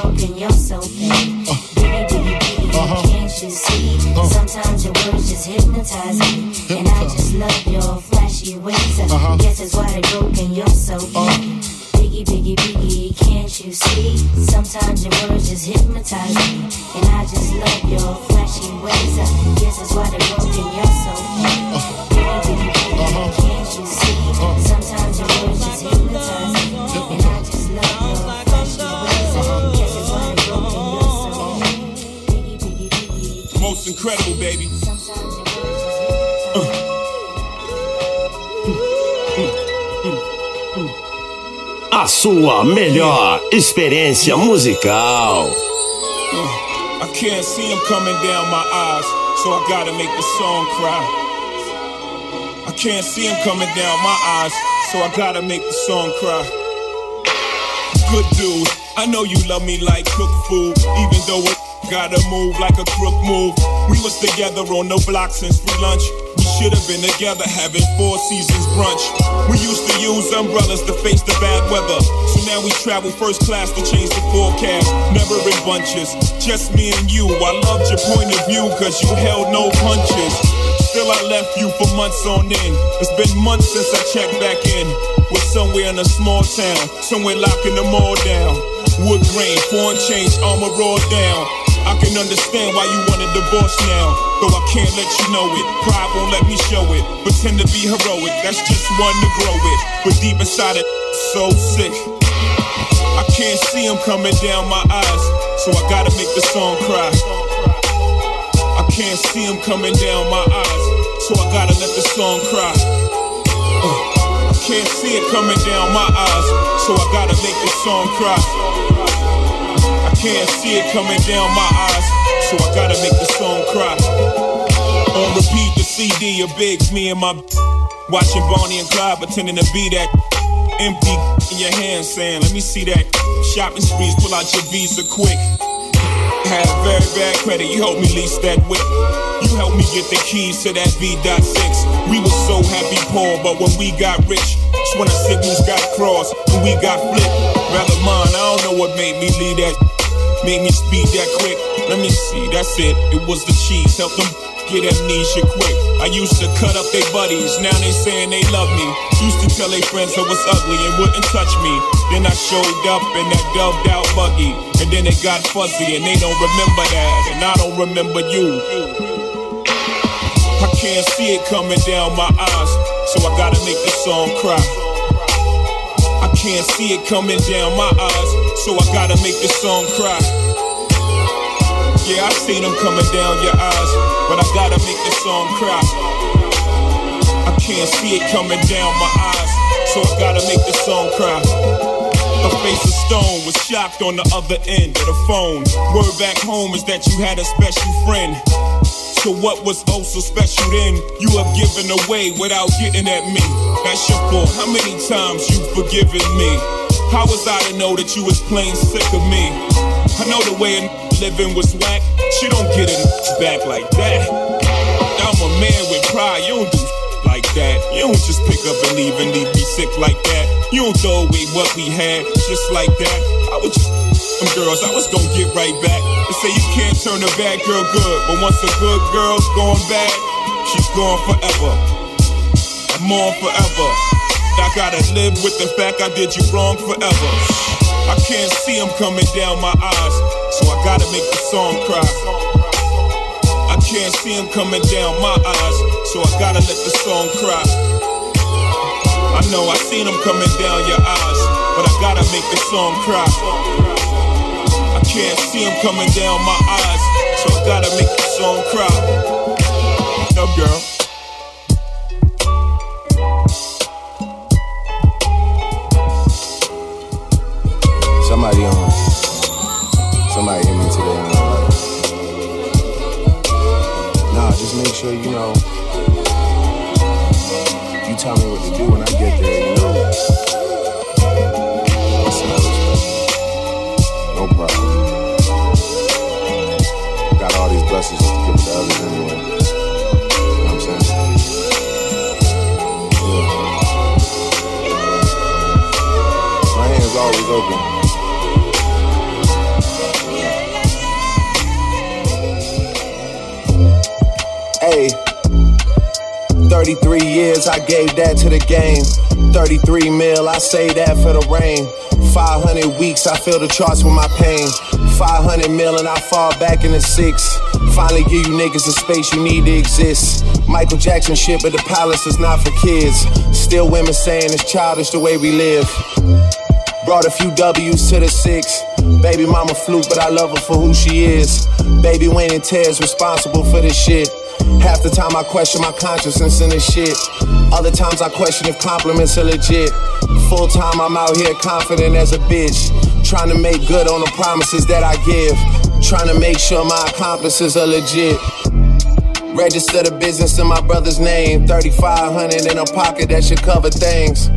broken, you're so fake. Biggie, biggie, biggie, can't you see? Sometimes your words just hypnotize me. And I just love your flashy ways. I guess that's why they're broken, you're so fake. Biggie, biggie, biggie, can't you see? Sometimes your words just hypnotize me. And I just love your flashy ways. I guess that's why they're broken, you're uh-huh. so fake.
Incredible, baby.
A sua melhor experiência musical.
I can't see him coming down my eyes, so I gotta make the song cry. I can't see him coming down my eyes, so I gotta make the song cry. Good dude, I know you love me like cook food, even though it gotta move like a crook move. We was together on the block since free lunch. We should have been together having four seasons brunch. We used to use umbrellas to face the bad weather. So now we travel first class to change the forecast. Never in bunches, just me and you. I loved your point of view cause you held no punches. Still I left you for months on end. It's been months since I checked back in. We're somewhere in a small town, somewhere locking them all down. Wood grain, foreign change, armor raw down. I can understand why you want a divorce now. Though I can't let you know it. Pride won't let me show it. Pretend to be heroic, that's just one to grow it. But deep inside it, so sick. I can't see him coming down my eyes, so I gotta make the song cry. I can't see him coming down my eyes, so I gotta let the song cry. Uh, I can't see it coming down my eyes, so I gotta make the song cry. Can't see it coming down my eyes, so I gotta make the song cry. On repeat, the CD of Biggs, me and my watching Bonnie and Clyde, pretending to be that empty in your hand, saying, "Let me see that shopping sprees, pull out your visa quick." had very bad credit. You helped me lease that whip. You helped me get the keys to that V.6. We were so happy poor, but when we got rich, that's when the signals got crossed and we got flipped. Rather mine, I don't know what made me leave that. Made me speed that quick. Let me see, that's it. It was the cheese. Help them get amnesia quick. I used to cut up their buddies, now they saying they love me. Used to tell their friends I was ugly and wouldn't touch me. Then I showed up in that dubbed out buggy, and then it got fuzzy and they don't remember that, and I don't remember you. I can't see it coming down my eyes, so I gotta make the song cry. I can't see it coming down my eyes, so I gotta make the song cry. Yeah, I seen them coming down your eyes, but I gotta make the song cry. I can't see it coming down my eyes, so I gotta make the song cry. A face of stone was shocked on the other end of the phone. Word back home is that you had a special friend. So what was oh so special then? You have given away without getting at me. That's your fault. How many times you've forgiven me? How was I to know that you was plain sick of me? I know the way a living was whack. She don't get it back like that. I'm a man with pride. You don't do like that. You don't just pick up and leave and leave me sick like that. You don't throw away what we had just like that. I would just some girls, I was gonna get right back. They say you can't turn a bad girl good, but once a good girl's gone bad, she's gone forever. I'm on forever. I gotta live with the fact I did you wrong forever. I can't see them coming down my eyes, so I gotta make the song cry. I can't see them coming down my eyes, so I gotta let the song cry. I know I seen them coming down your eyes, but I gotta make the song cry. Can't see them coming down my eyes, so I gotta make the song cry. No girl.
Somebody on. Somebody hit me today Nah, just make sure you know. You tell me what to do when I get there, you know. To give to others anyway. You know what I'm saying? Yeah. My hand's always open. Hey, 33 years I gave that to the game. 33 mil, I say that for the rain. 500 weeks, I fill the charts with my pain. 500 mil and I fall back in the six. Finally give you niggas the space you need to exist. Michael Jackson shit, but the palace is not for kids. Still women saying it's childish the way we live. Brought a few W's to the six. Baby mama fluke, but I love her for who she is. Baby Wayne and Ted's responsible for this shit. Half the time I question my consciousness in this shit. Other times I question if compliments are legit. Full time I'm out here confident as a bitch. Trying to make good on the promises that I give. Trying to make sure my accomplices are legit. Register the business in my brother's name. 3500 in a pocket that should cover things.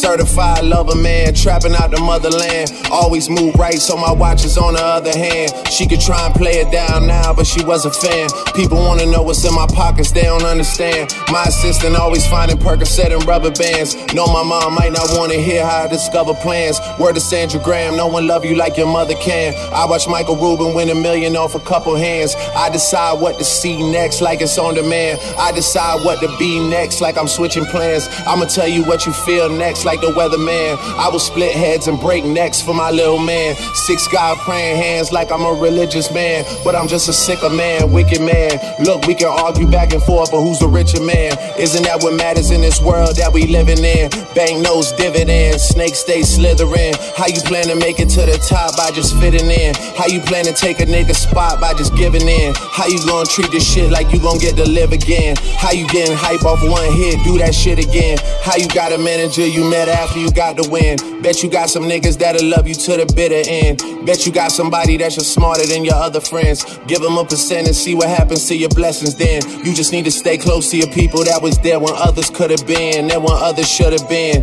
Certified lover man, trapping out the motherland. Always move right, so my watch is on the other hand. She could try and play it down now, but she was a fan. People wanna know what's in my pockets, they don't understand. My assistant always finding Percocet and rubber bands. Know my mom might not wanna hear how I discover plans. Word to Sandra Graham, no one love you like your mother can. I watch Michael Rubin win a million off a couple hands. I decide what to see next, like it's on demand. I decide what to be next, like I'm switching plans. I'ma tell you what you feel next, like the weatherman. I will split heads and break necks for my little man. Six God praying hands like I'm a religious man, but I'm just a sicker man, wicked man. Look, we can argue back and forth, but who's the richer man? Isn't that what matters in this world that we living in? Bank knows dividends, snakes stay slithering. How you plan to make it to the top by just fitting in? How you plan to take a nigga spot by just giving in? How you gonna treat this shit like you gonna get to live again? How you getting hype off one hit, do that shit again? How you got a manager you met after you got the win? Bet you got some niggas that'll love you to the bitter end. Bet you got somebody that's just smarter than your other friends. Give them a percent and see what happens to your blessings then. You just need to stay close to your people that was there when others could have been, and when others should have been.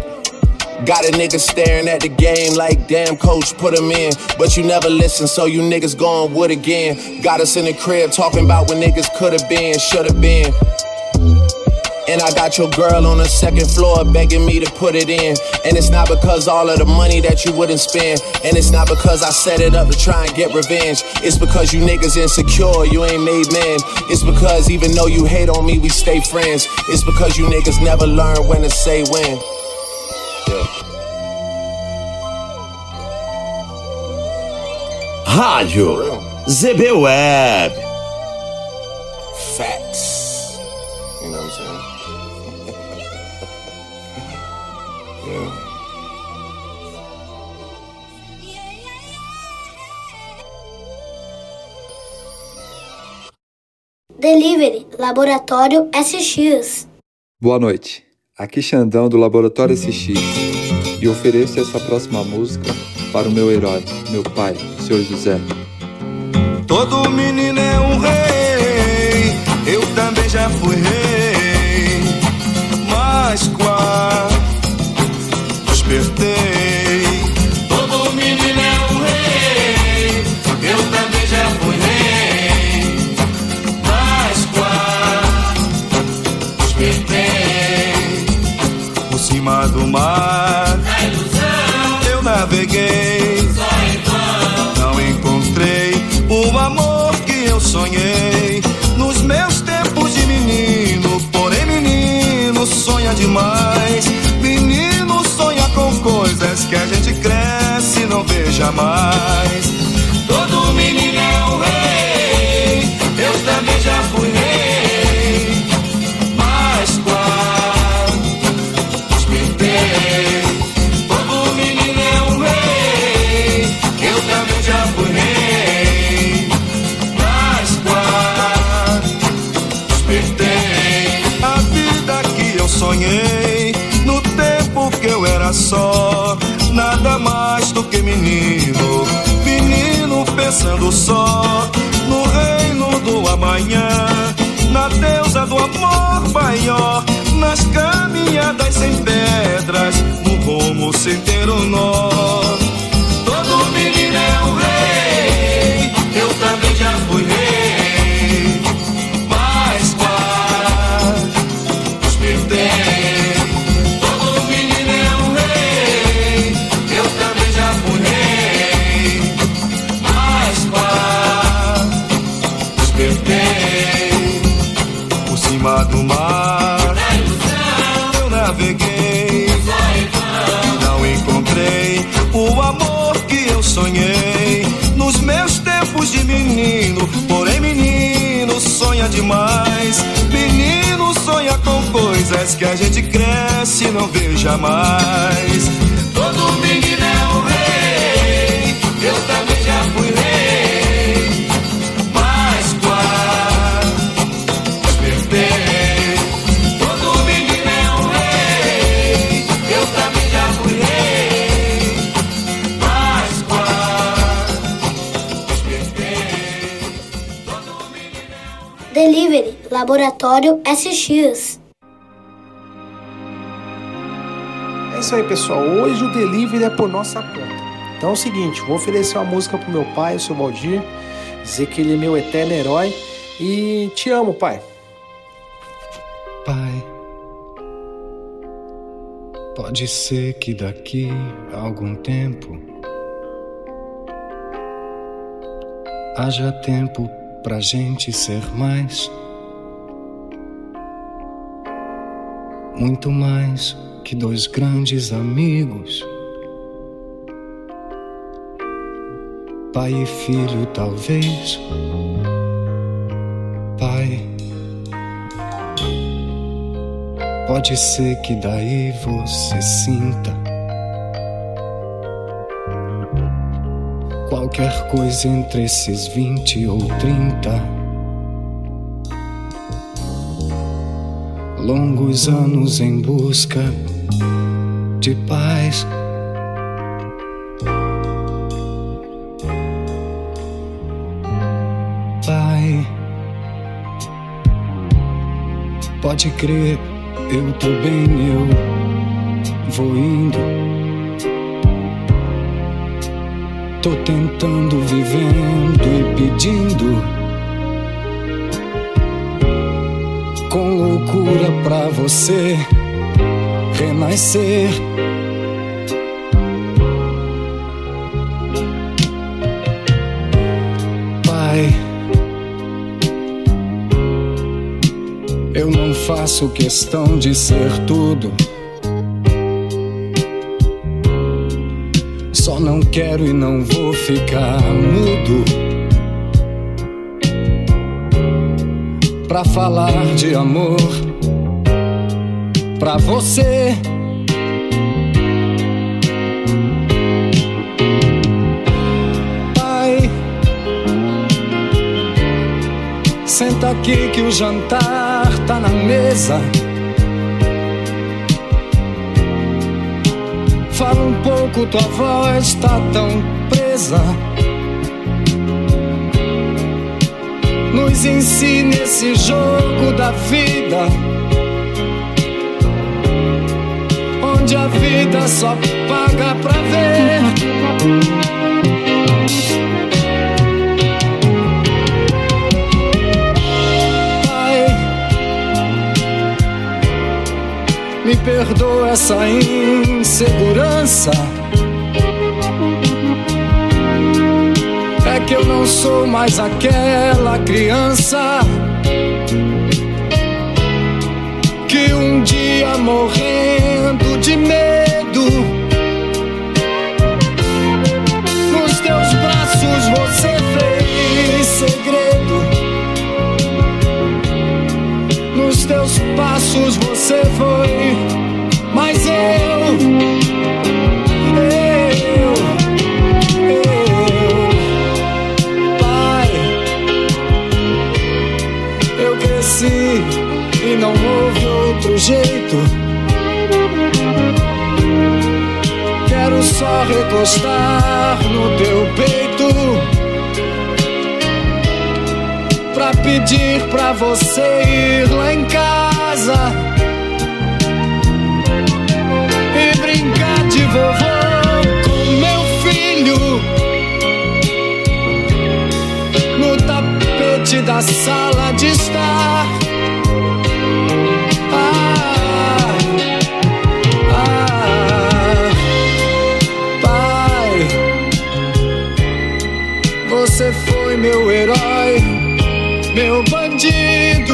Got a nigga staring at the game like, damn, coach, put him in. But you never listen, so you niggas going wood again. Got us in the crib talking about when niggas could've been, should've been. And I got your girl on the second floor begging me to put it in. And it's not because all of the money that you wouldn't spend. And it's not because I set it up to try and get revenge. It's because you niggas insecure, you ain't made men. It's because even though you hate on me, we stay friends. It's because you niggas never learn when to say when.
Rádio ZB Web.
Facts.
Delivery Laboratório SX.
Boa noite. Aqui Xandão do Laboratório SX e ofereço essa próxima música para o meu herói, meu pai, o Sr. José.
Todo menino é demais. Menino sonha com coisas que a gente cresce e não vê jamais. Mais do que menino. Menino pensando só no reino do amanhã, na deusa do amor maior, nas caminhadas sem pedras, no rumo sem ter um nó. Sonhei nos meus tempos de menino. Porém, menino sonha demais. Menino sonha com coisas que a gente cresce e não vê jamais. Todo
Laboratório SX.
É isso aí, pessoal. Hoje o delivery é por nossa conta. Então é o seguinte, vou oferecer uma música pro meu pai, o seu Valdir, dizer que ele é meu eterno herói e te amo, pai.
Pai, pode ser que daqui a algum tempo haja tempo pra gente ser mais, muito mais que dois grandes amigos. Pai e filho, talvez. Pai. Pode ser que daí você sinta qualquer coisa entre esses vinte ou trinta. longos anos em busca de paz. Pai, pode crer, eu tô bem, eu vou indo. Tô tentando, vivendo e pedindo Com loucura pra você renascer. Pai, eu não faço questão de ser tudo. Só não quero e não vou ficar mudo. Pra falar de amor pra você. Pai, senta aqui que o jantar tá na mesa. Fala um pouco, tua voz tá tão presa. Nos ensine esse jogo da vida. Onde a vida só paga pra ver. Pai, me perdoa essa insegurança. Que eu não sou mais aquela criança que um dia morrendo de medo nos teus braços você fez segredo nos teus passos você foi só recostar no teu peito pra pedir pra você ir lá em casa e brincar de vovô com meu filho no tapete da sala de estar. Meu herói, meu bandido.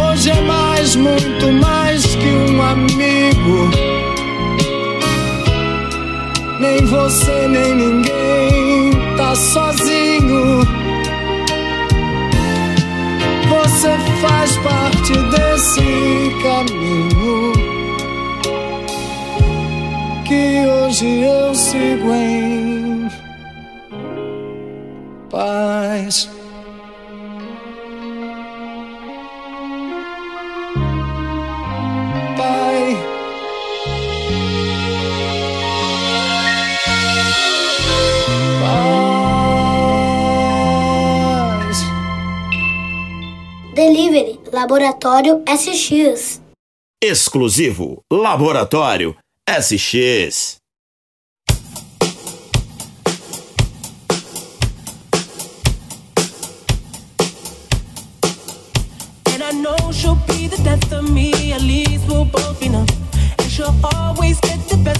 Hoje é mais, muito mais que um amigo. Nem você, nem ninguém tá sozinho. Você faz parte desse caminho que hoje eu sigo em
Laboratório SX.
Exclusivo Laboratório SX.
And I know she'll be the death of me, at least we'll both be numb. And she'll always get the best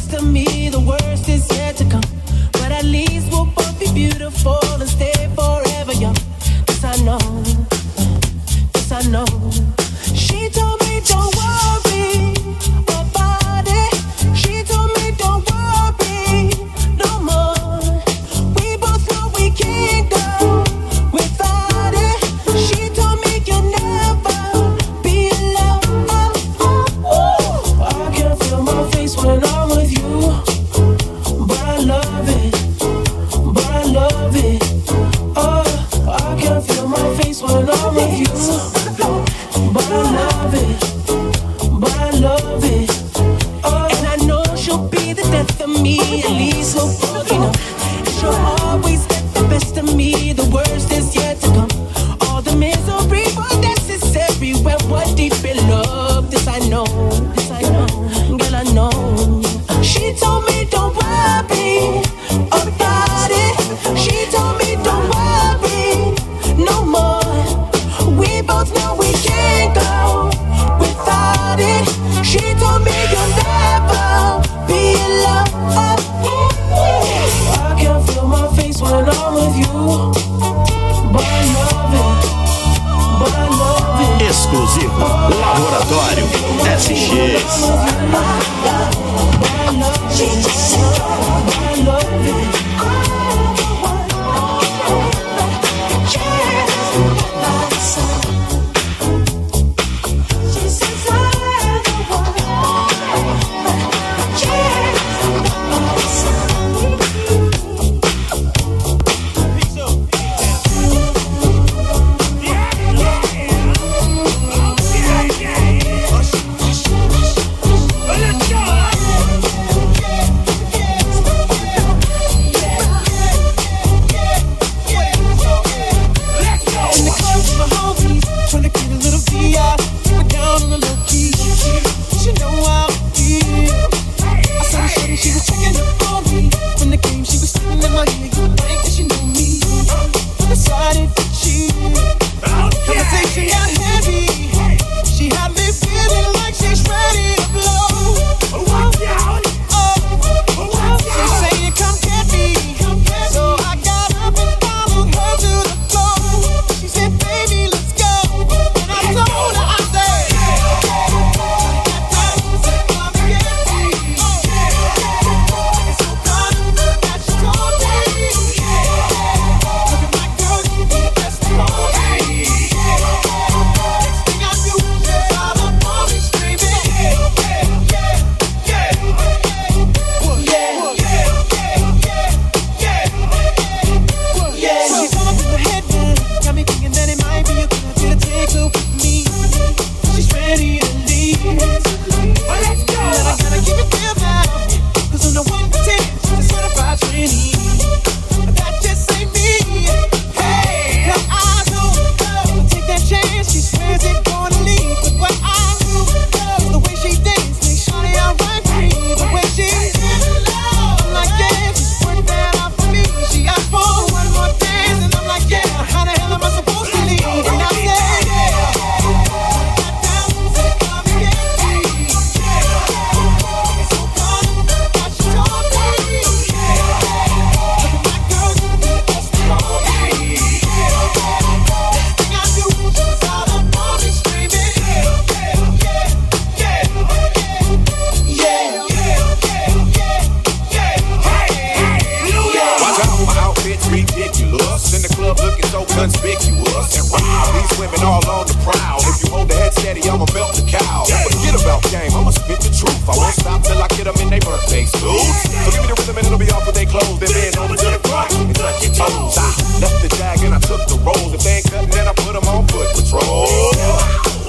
steady, I'ma melt the cow. Forget about game, I'ma spit the truth. I won't stop till I get them in their birthday suits. So give me the rhythm and it'll be off with their clothes. Then bend over to the front and touch your toes. I left the jag and I took the rolls. If they ain't cutting, then I put them on foot patrol.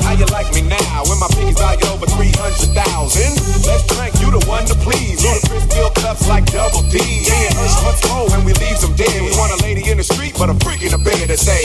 How you like me now when my piggy's valued over 300,000? Let's drink, you the one to please. Ludacris fill cups like double D. Me and Hush once more when we leave them dead. We want a lady in the street, but a freak in the bed to say.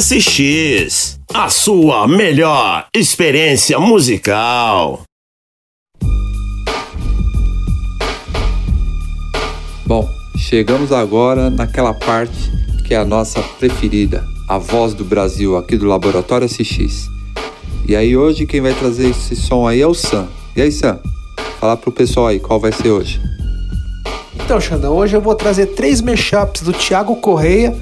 SX. A sua melhor experiência musical.
Bom, chegamos agora naquela parte que é a nossa preferida, a voz do Brasil aqui do Laboratório SX. E aí hoje quem vai trazer esse som aí é o Sam. E aí Sam, fala pro pessoal aí qual vai ser hoje.
Então, Xandão, hoje eu vou trazer três mashups do Thiago Correia,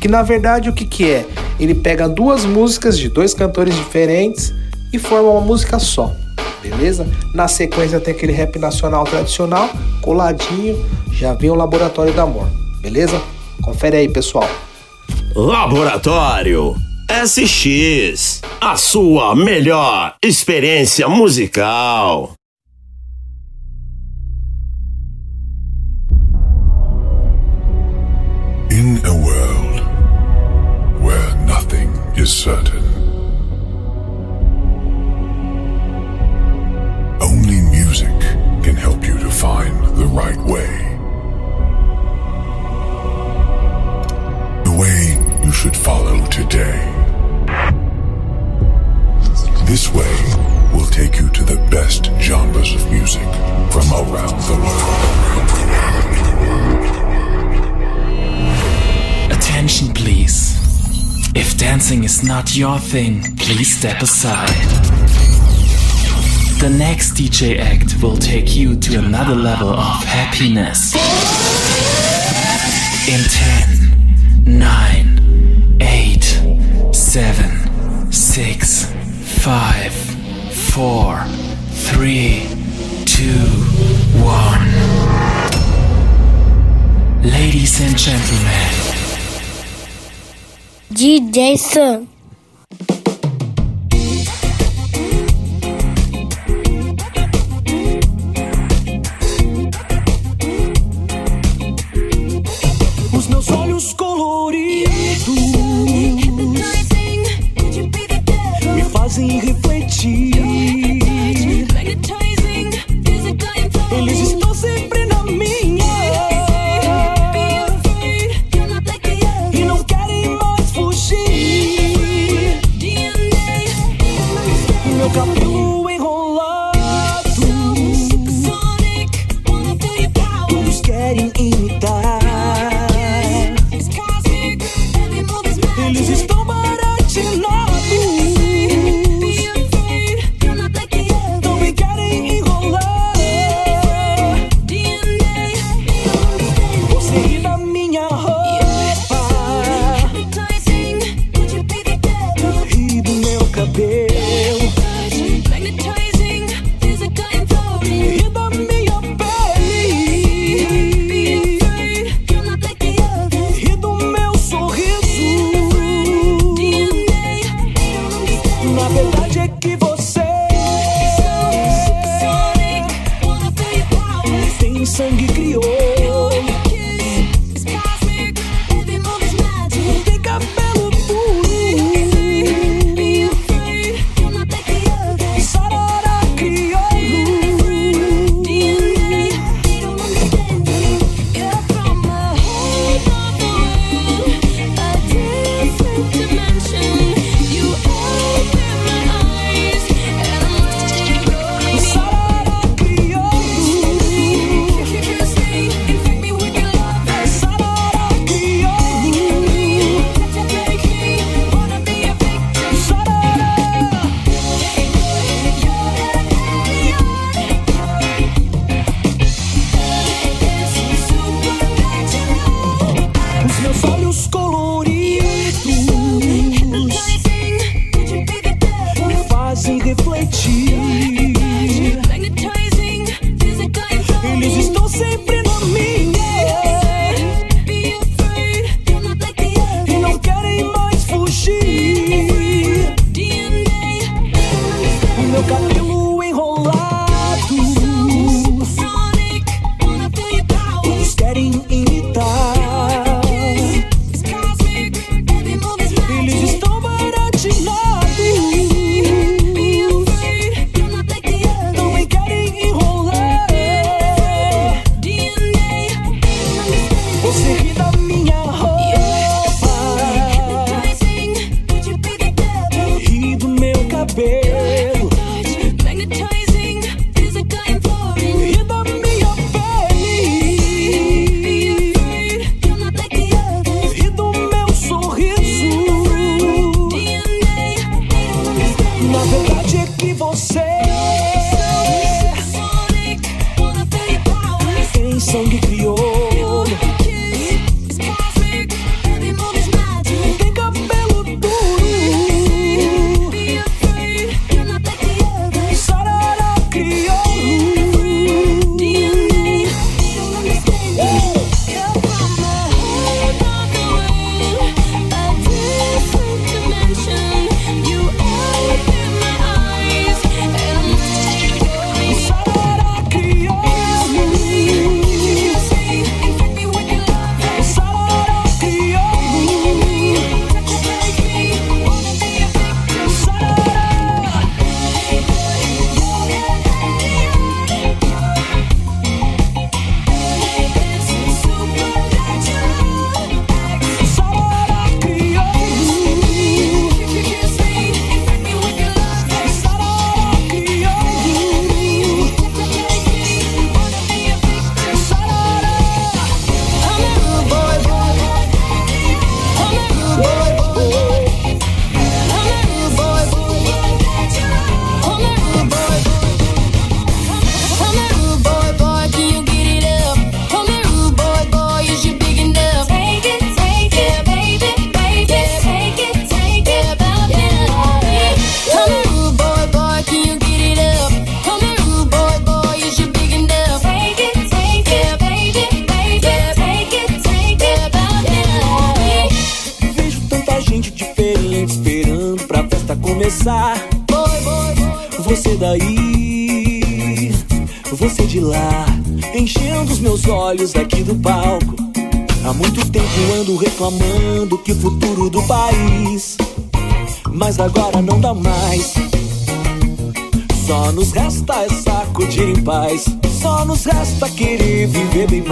que na verdade o que que é? Ele pega duas músicas de dois cantores diferentes e forma uma música só, beleza? Na sequência tem aquele rap nacional tradicional, coladinho, já vem o Laboratório do Amor, beleza? Confere aí, pessoal.
Laboratório SX. A sua melhor experiência musical.
In a is certain, only music can help you to find the right way. The way you should follow today. This way will take you to the best genres of music from around the world.
Attention, please. If dancing is not your thing, please step aside. The next DJ act will take you to another level of happiness. In 10, 9, 8, 7, 6, 5, 4, 3, 2, 1. Ladies and gentlemen,
DJ San. Os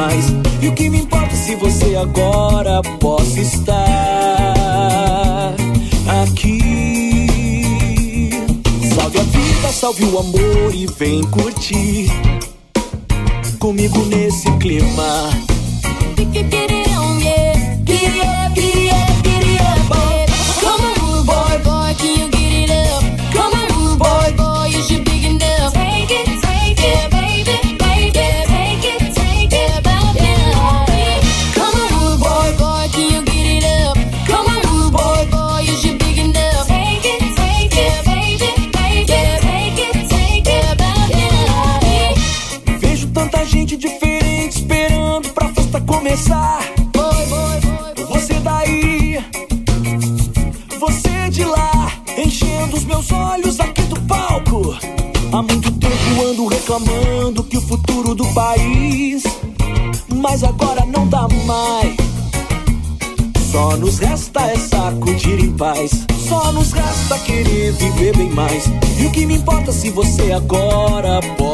mais. E o que me importa se você agora possa estar aqui? Salve a vida, salve o amor e vem curtir comigo nesse clima se você agora pode.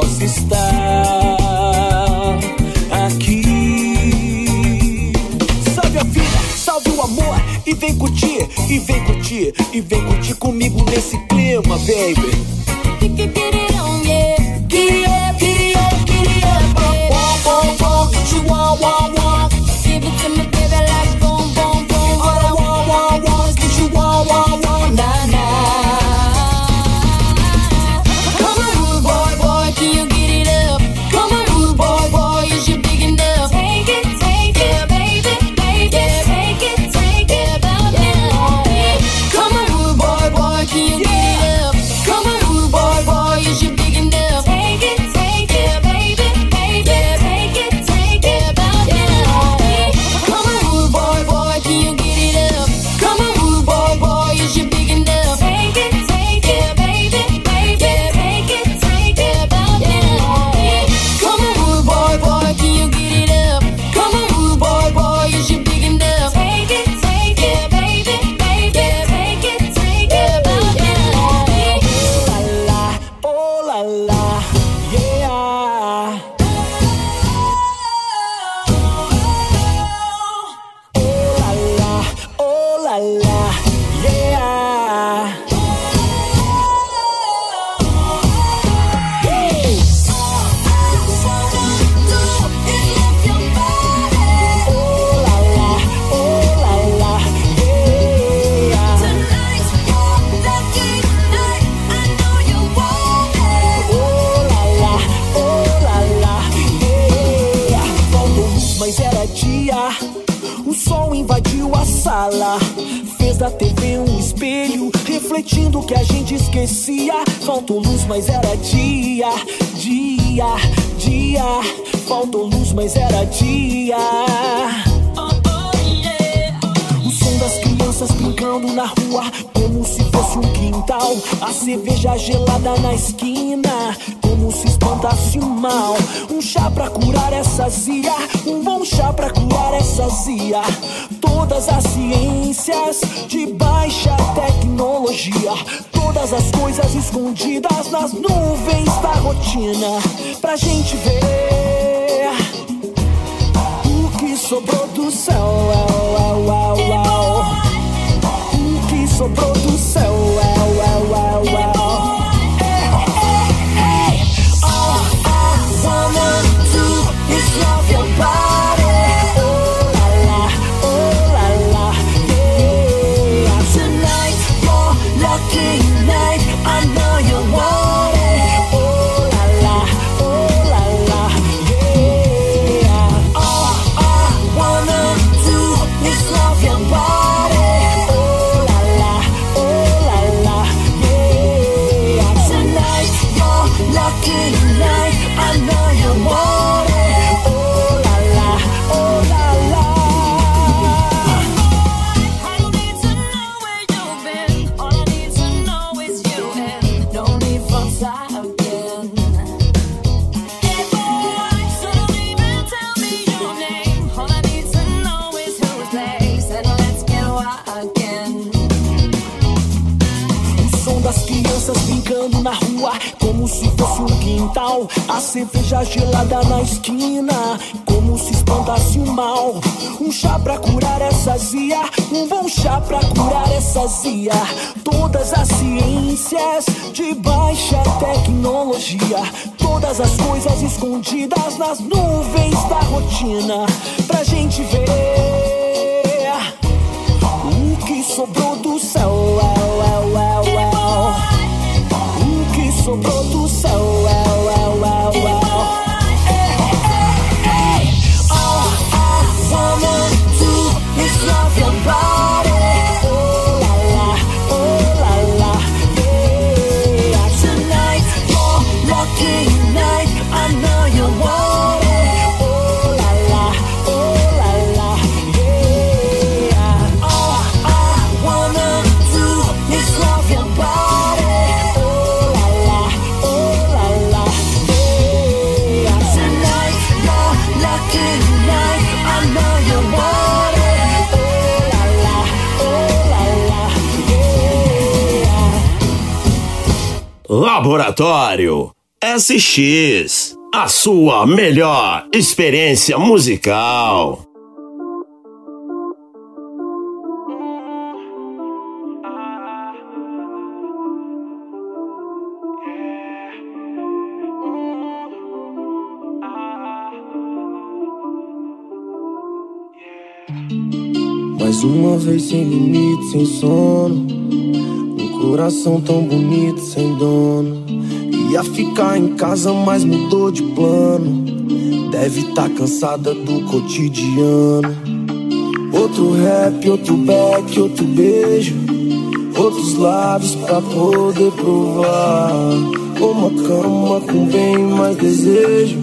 you know.
Laboratório SX, a sua melhor experiência musical.
Mais uma vez sem limite, sem sono. Um coração tão bonito, sem dono. Ia ficar em casa, mas mudou de plano. Deve tá cansada do cotidiano. Outro rap, outro back, outro beijo. Outros lábios pra poder provar. Uma cama com bem mais desejo.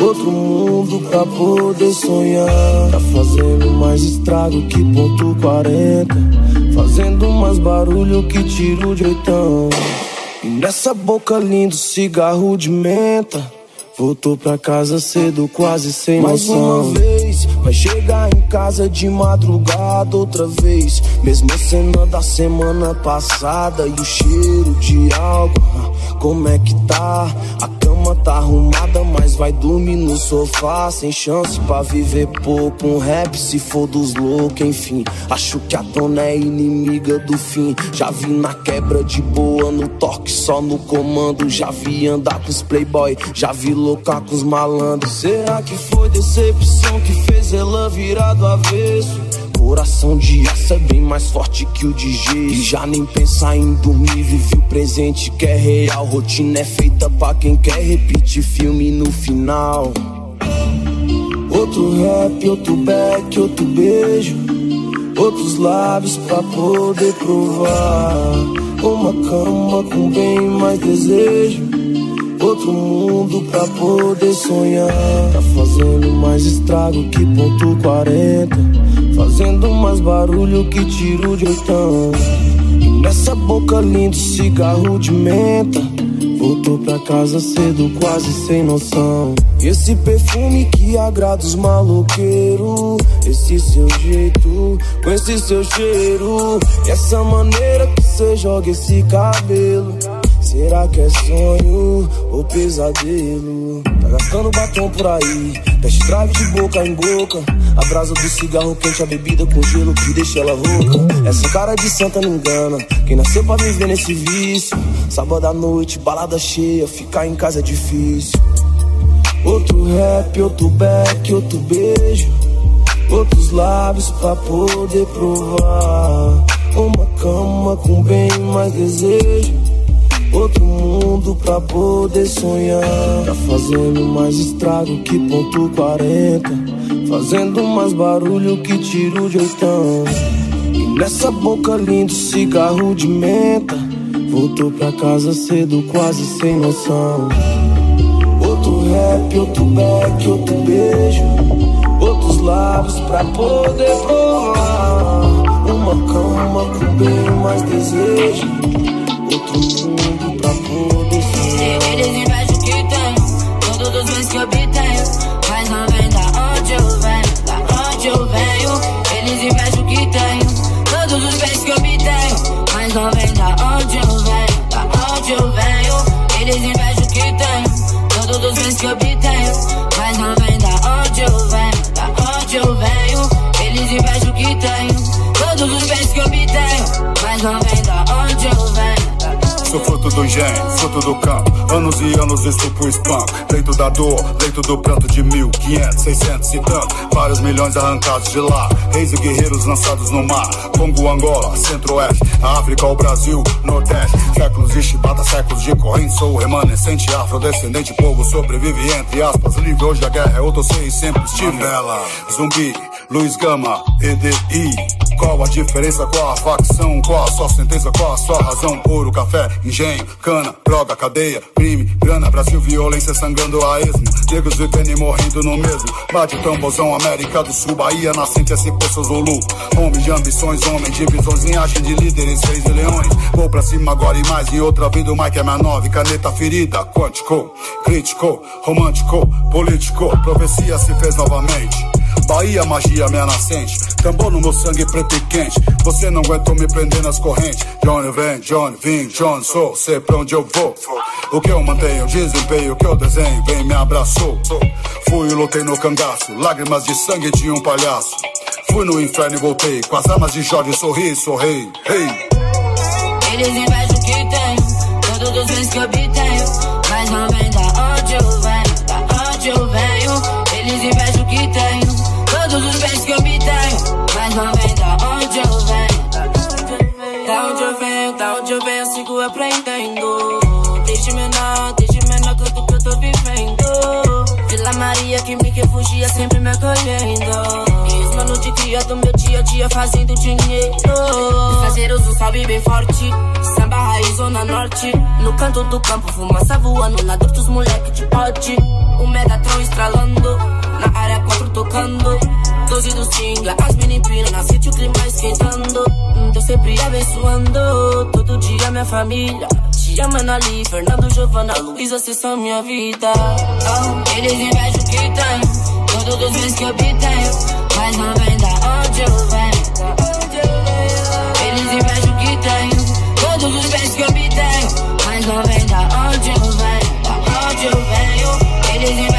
Outro mundo pra poder sonhar. Tá fazendo mais estrago que ponto 40. Fazendo mais barulho que tiro de oitão E nessa boca lindo cigarro de menta Voltou pra casa cedo, quase sem mais noção. Mais uma vez, vai chegar em casa de madrugada outra vez. Mesma cena da semana passada e o cheiro de algo como é que tá? A cama tá arrumada, mas vai dormir no sofá. Sem chance pra viver pouco. Um rap se for dos loucos, enfim. Acho que a dona é inimiga do fim. Já vi na quebra de boa, no toque, só no comando. Já vi andar com os playboy, já vi loucar com os malandros. Será que foi decepção que fez ela virar do avesso? Coração de aço é bem mais forte que o de giz. E já nem pensa em dormir, vive o presente que é real. Rotina é feita pra quem quer, repetir filme no final. Outro rap, outro back, outro beijo. Outros lábios pra poder provar. Uma cama com bem mais desejo. Outro mundo pra poder sonhar. Tá fazendo mais estrago que ponto 40. Fazendo mais barulho que tiro de oitão. Nessa boca linda, cigarro de menta. Voltou pra casa cedo, quase sem noção. Esse perfume que agrada os maloqueiros. Esse seu jeito, com esse seu cheiro. Essa maneira que você joga esse cabelo. Será que é sonho ou pesadelo? Tá gastando batom por aí, test drive de boca em boca. A brasa do cigarro quente, a bebida com gelo que deixa ela rouca. Essa cara de santa não engana, quem nasceu pra viver nesse vício. Sábado à noite, balada cheia, ficar em casa é difícil. Outro rap, outro back, outro beijo. Outros lábios pra poder provar. Uma cama com bem mais desejo. Outro mundo pra poder sonhar. Tá fazendo mais estrago que ponto 40. Fazendo mais barulho que tiro de oitão. E nessa boca linda, cigarro de menta. Voltou pra casa cedo, quase sem noção. Outro rap, outro back, outro beijo. Outros lábios pra poder provar. Uma cama com bem mais desejo. Outro
engenho, fruto do campo. Anos e anos estupro e espanco. Leito da dor, leito do pranto de mil, quinhentos, seiscentos e tanto. Vários milhões arrancados de lá. Reis e guerreiros lançados no mar. Congo, Angola, Centro-Oeste. África, o Brasil, Nordeste. Séculos de chibata, séculos de corrente. Sou remanescente afrodescendente. Povo sobrevive entre aspas. Livre hoje a guerra, eu tô sei sempre estive. Zumbi, Luiz Gama, EDI. Qual a diferença? Qual a facção? Qual a sua sentença? Qual a sua razão? Ouro, café, engenho, cana, droga, cadeia, crime, grana, Brasil, violência sangrando a esmo. Negros vivendo morrendo no mesmo. Bate tambozão, América do Sul, Bahia, nascente SP, sou Zulu. Homem de ambições, homem de visões, linhagem de líderes, reis e leões. Vou pra cima agora e mais, em outra vida o Mike é minha nove, caneta ferida, quântico, crítico, romântico, político, profecia se fez novamente. Bahia, magia, minha nascente. Tambor no meu sangue preto e quente. Você não aguentou me prender nas correntes. Johnny vem, Johnny vim, John sou. Sei pra onde eu vou. O que eu mantenho, desempenho, o que eu desenho. Vem, me abraçou. Fui e lutei no cangaço. Lágrimas de sangue de um palhaço. Fui no inferno e voltei. Com as armas de Jorge, sorri, sorri. Hey.
Eles invejam o que tenho, todos os bens que obtenho. Mas refugia, sempre me acolhendo. Os manos de cria do meu dia a dia fazendo dinheiro. Passageiros, um salve bem forte. Samba raiz, zona norte. No canto do campo, fumaça voando. Na dor dos moleque de pote. O Megatron estralando. Na área 4 tocando. Doze do Singla, as mini pina na sítio, o clima esquentando. Deus sempre abençoando. Todo dia minha família. Tia Manali, Fernando, Giovanna, Luísa, vocês são minha vida. Oh, eles invejam o que tenho. Todos os bens que obtenho. Mas não vem da onde eu venho. Eles invejam o que tenho. Todos os bens que obtenho. Mas não vem da onde eu venho. Da onde eu venho. Eles invejam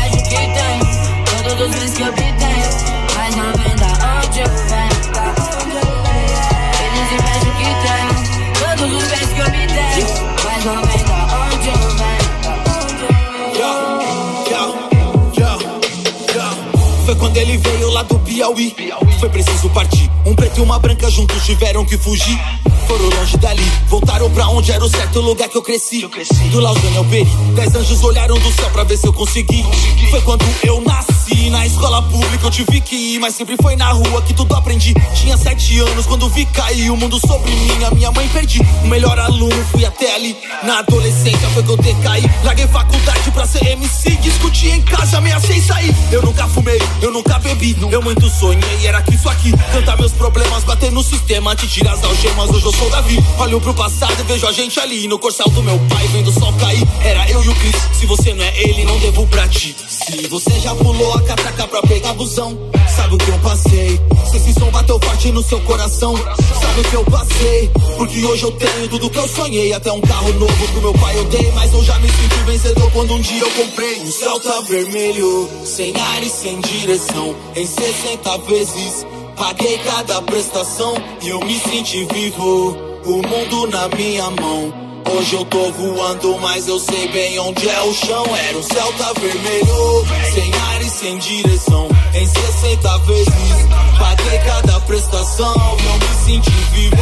Foi quando ele veio lá do Piauí. Foi preciso partir. Um preto e uma branca juntos tiveram que fugir. Foram longe dali, voltaram pra onde era o certo lugar que eu cresci. Do Lausana ao Peri, dez anjos olharam do céu pra ver se eu consegui. Foi quando eu nasci.
Na escola pública, eu tive que ir, mas sempre foi na rua que tudo aprendi. Tinha sete anos quando vi cair o mundo sobre mim. A minha mãe perdi, o melhor aluno fui até ali. Na adolescência foi que eu decaí. Larguei faculdade pra ser MC. Discuti em casa, ameacei sair. Eu nunca fumei, eu nunca bebi. Eu muito sonhei, era que isso aqui. Cantar meus problemas, bater no sistema, te tirar as algemas. Hoje eu sou Davi. Olho pro passado e vejo a gente ali. No corcel do meu pai, vendo o sol cair. Era eu e o Cris. Se você não é ele, não devo pra ti. Se você já pulou a catraca pra pegar busão, sabe o que eu passei. Se esse som bateu forte no seu coração, sabe o que eu passei. Porque hoje eu tenho tudo que eu sonhei. Até um carro novo pro meu pai eu dei. Mas eu já me senti vencedor quando um dia eu comprei um Celta vermelho. Sem ar e sem direção, em 60 vezes. Paguei cada prestação e eu me senti vivo. O mundo na minha mão. Hoje eu tô voando, mas eu sei bem onde é o chão. Era um Celta vermelho, sem ar e sem direção. Em 60 vezes, paguei cada prestação. Eu me senti vivo,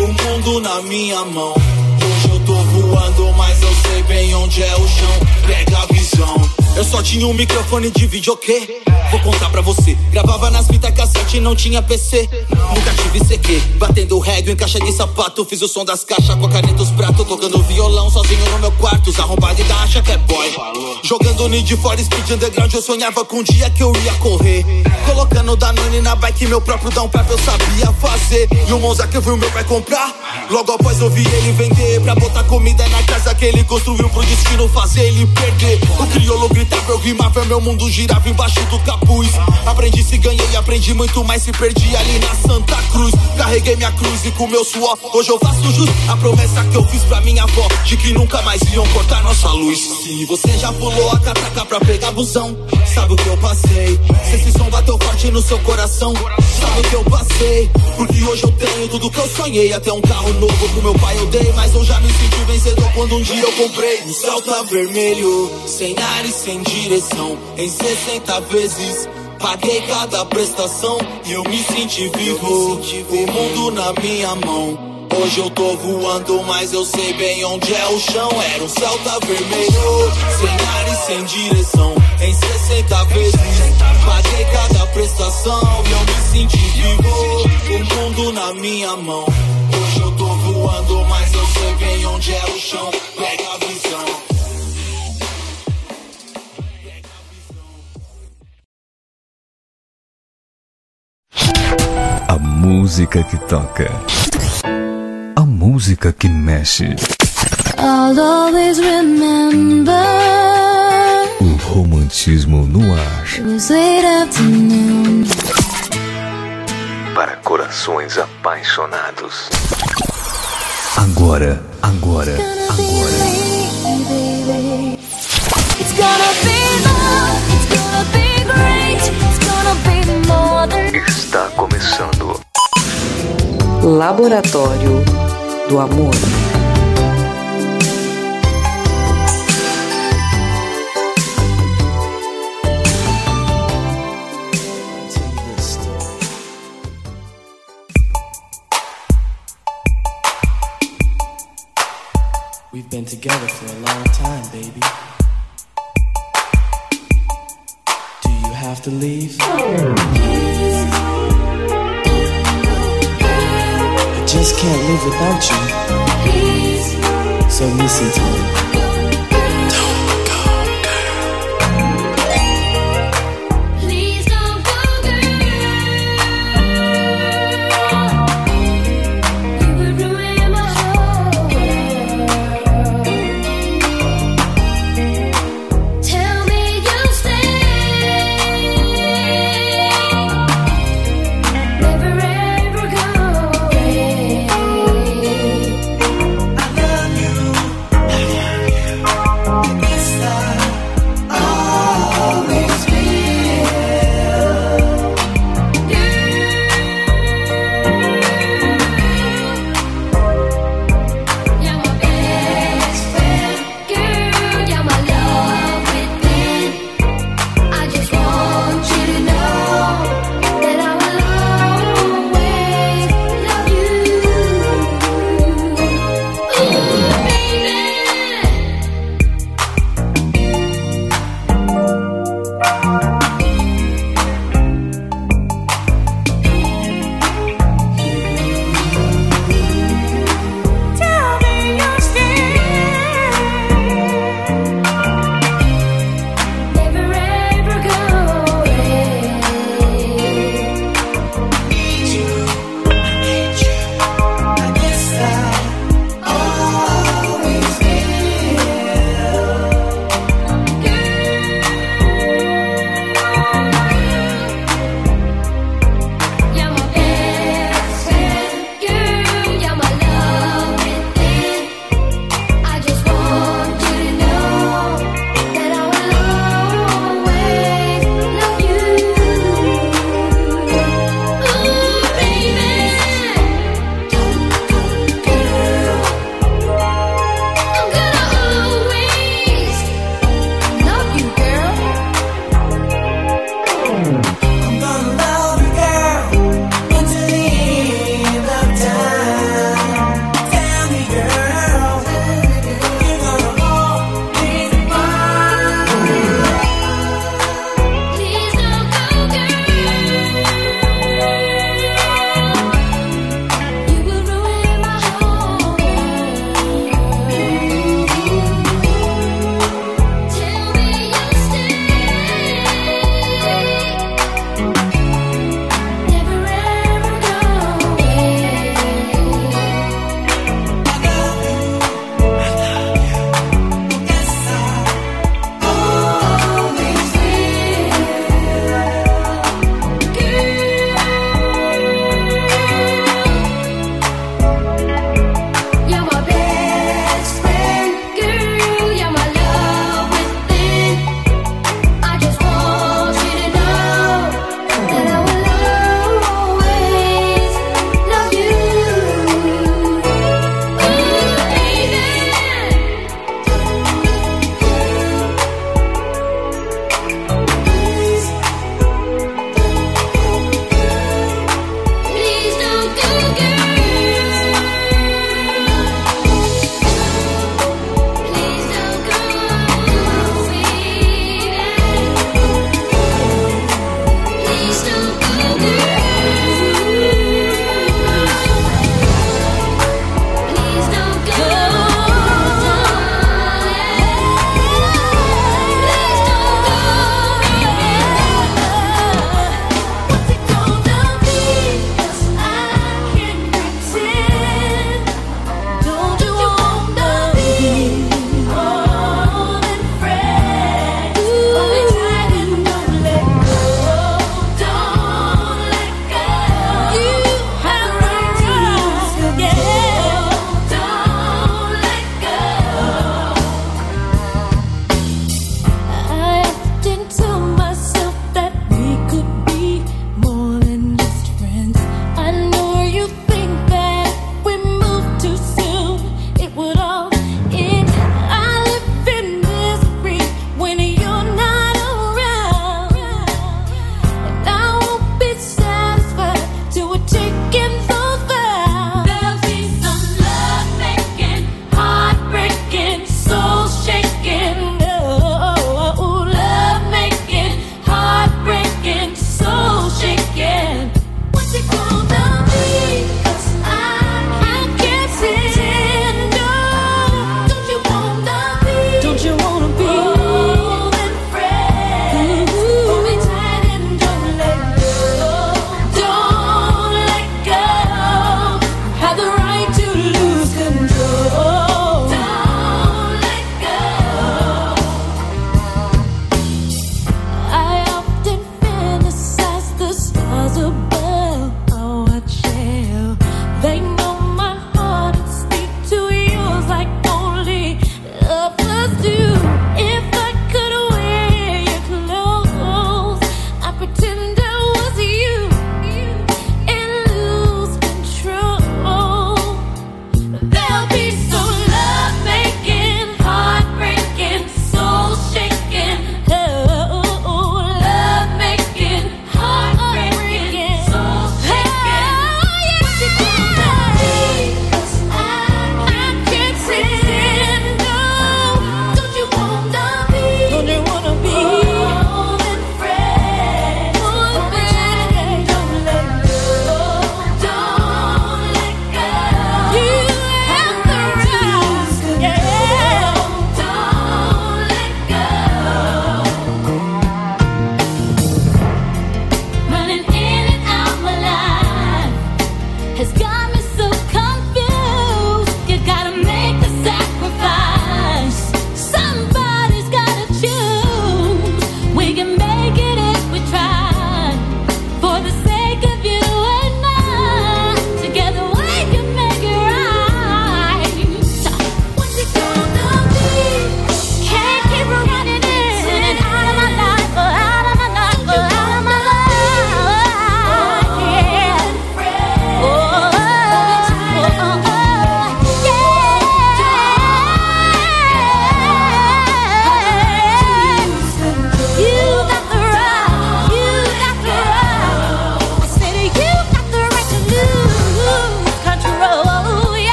o mundo na minha mão. Hoje eu tô voando, mas eu sei bem onde é o chão. Pega a visão. Eu só tinha um microfone de videokê. Vou contar pra você. Gravava nas fitas cassete e não tinha PC. Nunca tive CQ. Batendo régua em caixa de sapato. Fiz o som das caixas com a caneta os pratos. Tocando violão sozinho no meu quarto. Os arrombados ainda acha que é boy. Jogando Need for Speed Underground. Eu sonhava com um dia que eu ia correr. Colocando Danone na bike. Meu próprio down pipe eu sabia fazer. E o Monza que eu vi o meu pai comprar. Logo após eu vi ele vender. Pra botar comida na casa que ele construiu pro destino fazer ele perder. O crioulo gritava, eu rimava. Meu mundo girava embaixo do capuz. Aprendi se ganhei, aprendi muito mais se perdi ali na Santa Cruz. Carreguei minha cruz e com meu suor. Hoje eu faço jus a promessa que eu fiz pra minha avó. De que nunca mais iam cortar nossa luz. Se você já pulou a catraca pra pegar busão, sabe o que eu passei. Se esse som bateu forte no seu coração, sabe o que eu passei. Porque hoje eu tenho tudo que eu sonhei. Até um carro novo pro meu pai eu dei. Mas eu já me senti vencedor quando um dia eu comprei um Celta vermelho. Sem ar e sem direção. Em 60 vezes. Paguei cada prestação e eu me senti vivo. O mundo na minha mão. Hoje eu tô voando, mas eu sei bem onde é o chão. Era um Celta vermelho, sem ar e sem direção. Em 60 vezes, paguei cada prestação e eu me senti vivo. O mundo na minha mão. Hoje eu tô voando, mas eu sei bem onde é o chão. Pega a visão.
A música que toca. A música que mexe.
I'll always remember
O romantismo no ar. Para corações apaixonados. Agora, agora, agora. Está começando.
Laboratório do Amor.
We've been together for a long time, baby. Do you have to leave? Just can't live without you. So listen to me.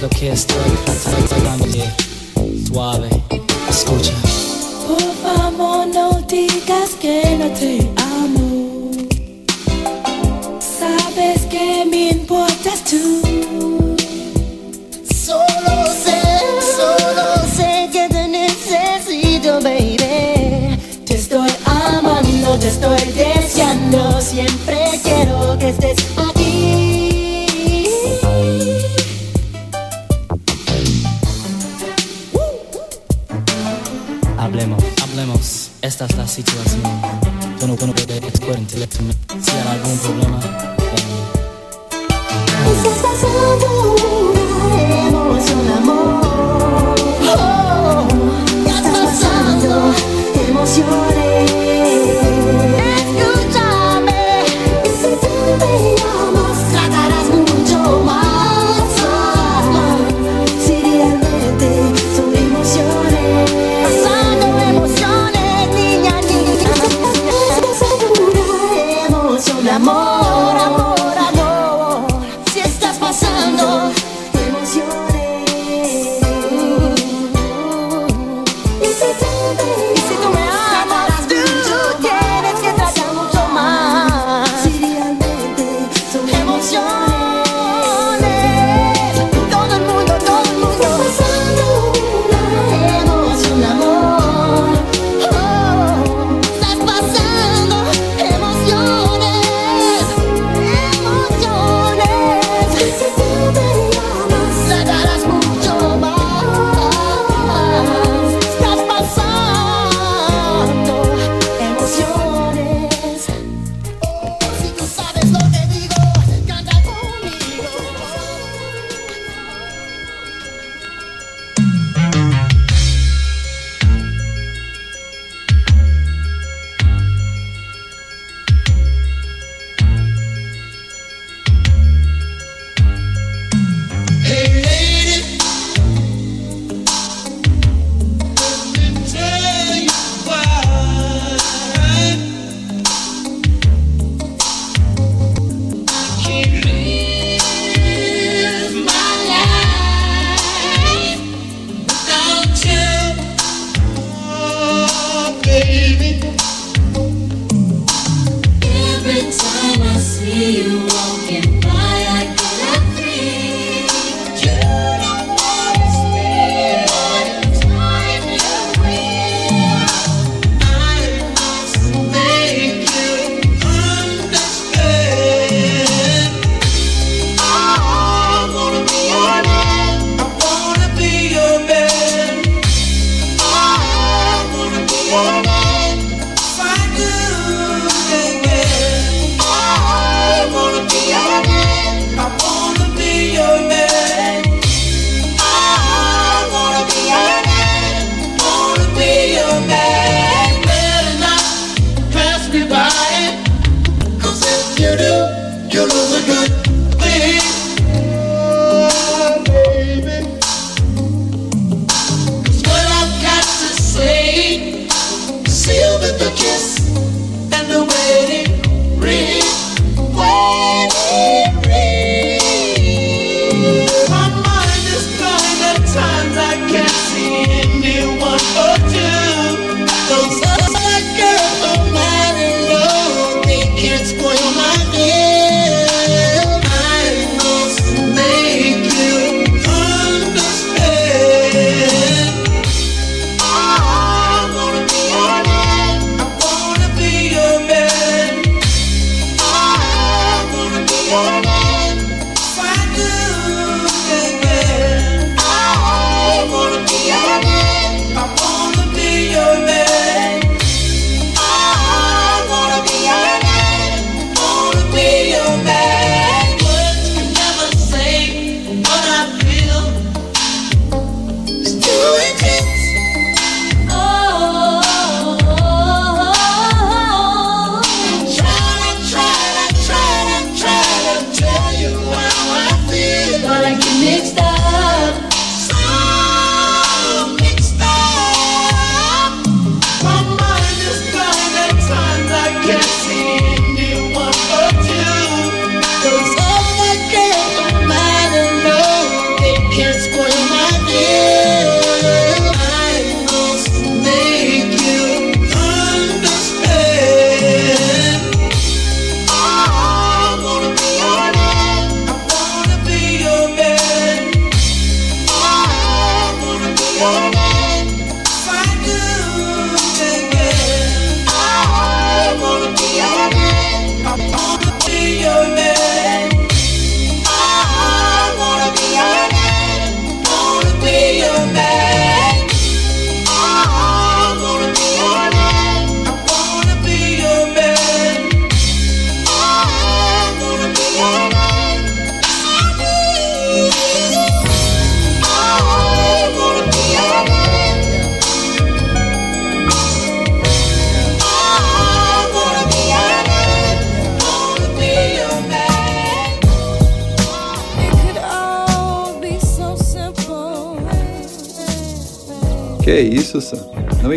lo
que estoy tratando de suave. Escucha.
Por favor, no digas que no te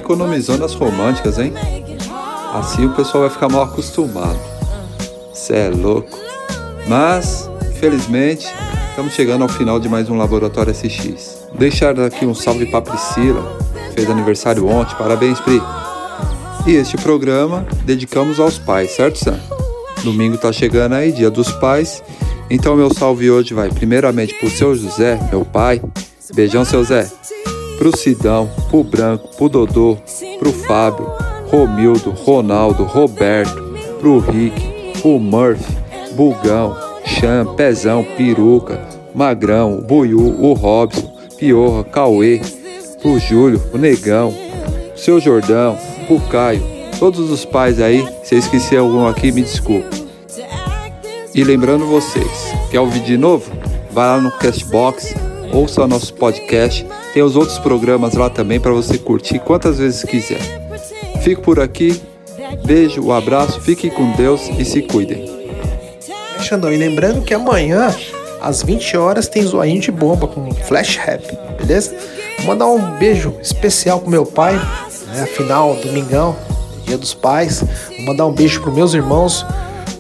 economizou nas românticas, hein? Assim o pessoal vai ficar mal acostumado. Cê é louco. Mas, infelizmente, estamos chegando ao final de mais um Laboratório SX. Deixar aqui um salve pra Priscila, fez aniversário ontem. Parabéns, Pri. E este programa dedicamos aos pais, certo, Sam? Domingo tá chegando aí, dia dos pais. Então meu salve hoje vai primeiramente pro seu José, meu pai. Beijão, seu Zé. Pro Sidão, pro Branco, pro Dodô, pro Fábio, Romildo, Ronaldo, Roberto, pro Rick, pro Murphy, Bugão, Chan, Pezão, Peruca, Magrão, Buiú, o Robson, Piorra, Cauê, pro Júlio, o Negão, seu Jordão, pro Caio, todos os pais aí, se eu esqueci algum aqui, me desculpe. E lembrando vocês, quer ouvir de novo? Vai lá no Castbox, ouça nosso podcast, tem os outros programas lá também para você curtir quantas vezes quiser. Fico por aqui, beijo, um abraço, fiquem com Deus e se cuidem.
Xandão, e lembrando que amanhã, às 20 horas, tem zoinho de bomba com Flash Rap, beleza? Vou mandar um beijo especial pro meu pai, né? Afinal, domingão, dia dos pais. Vou mandar um beijo pros meus irmãos,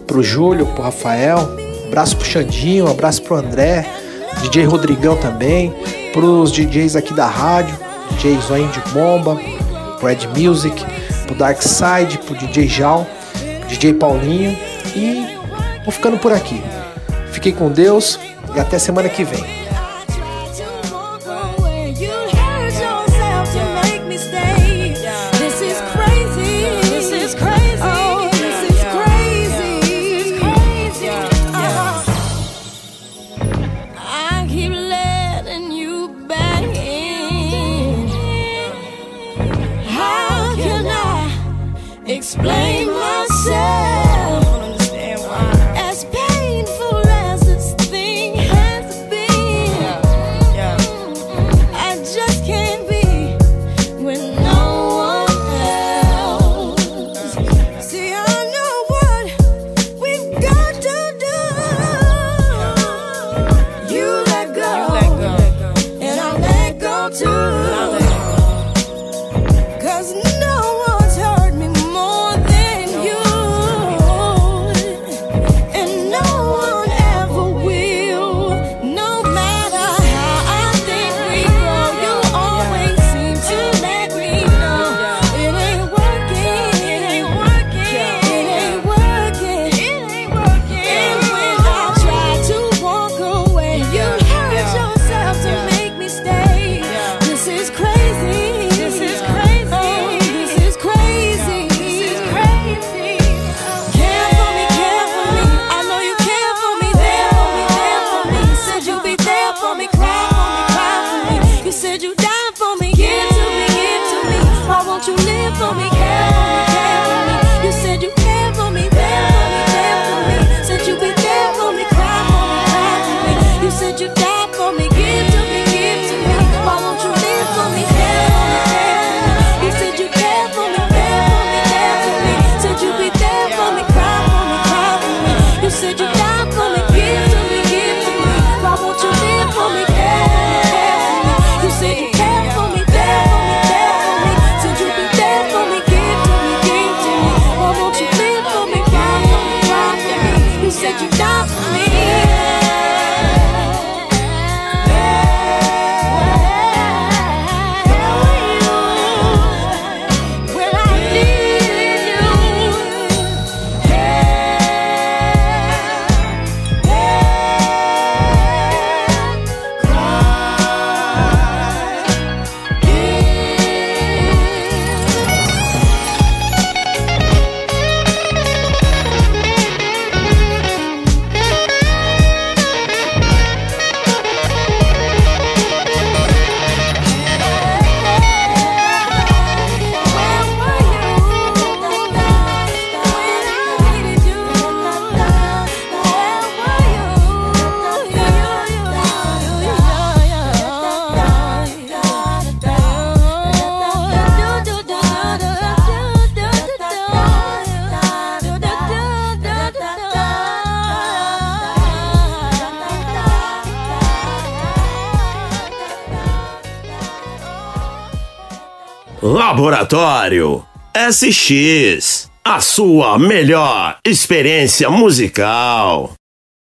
pro Júlio, pro Rafael. Um abraço pro Xandinho, um abraço pro André, DJ Rodrigão também, pros DJs aqui da rádio, DJ Zoinho de Bomba, pro Ed Music, pro Dark Side, pro DJ Jal, DJ Paulinho e vou ficando por aqui. Fiquem com Deus e até semana que vem.
Laboratório SX, a sua melhor experiência musical.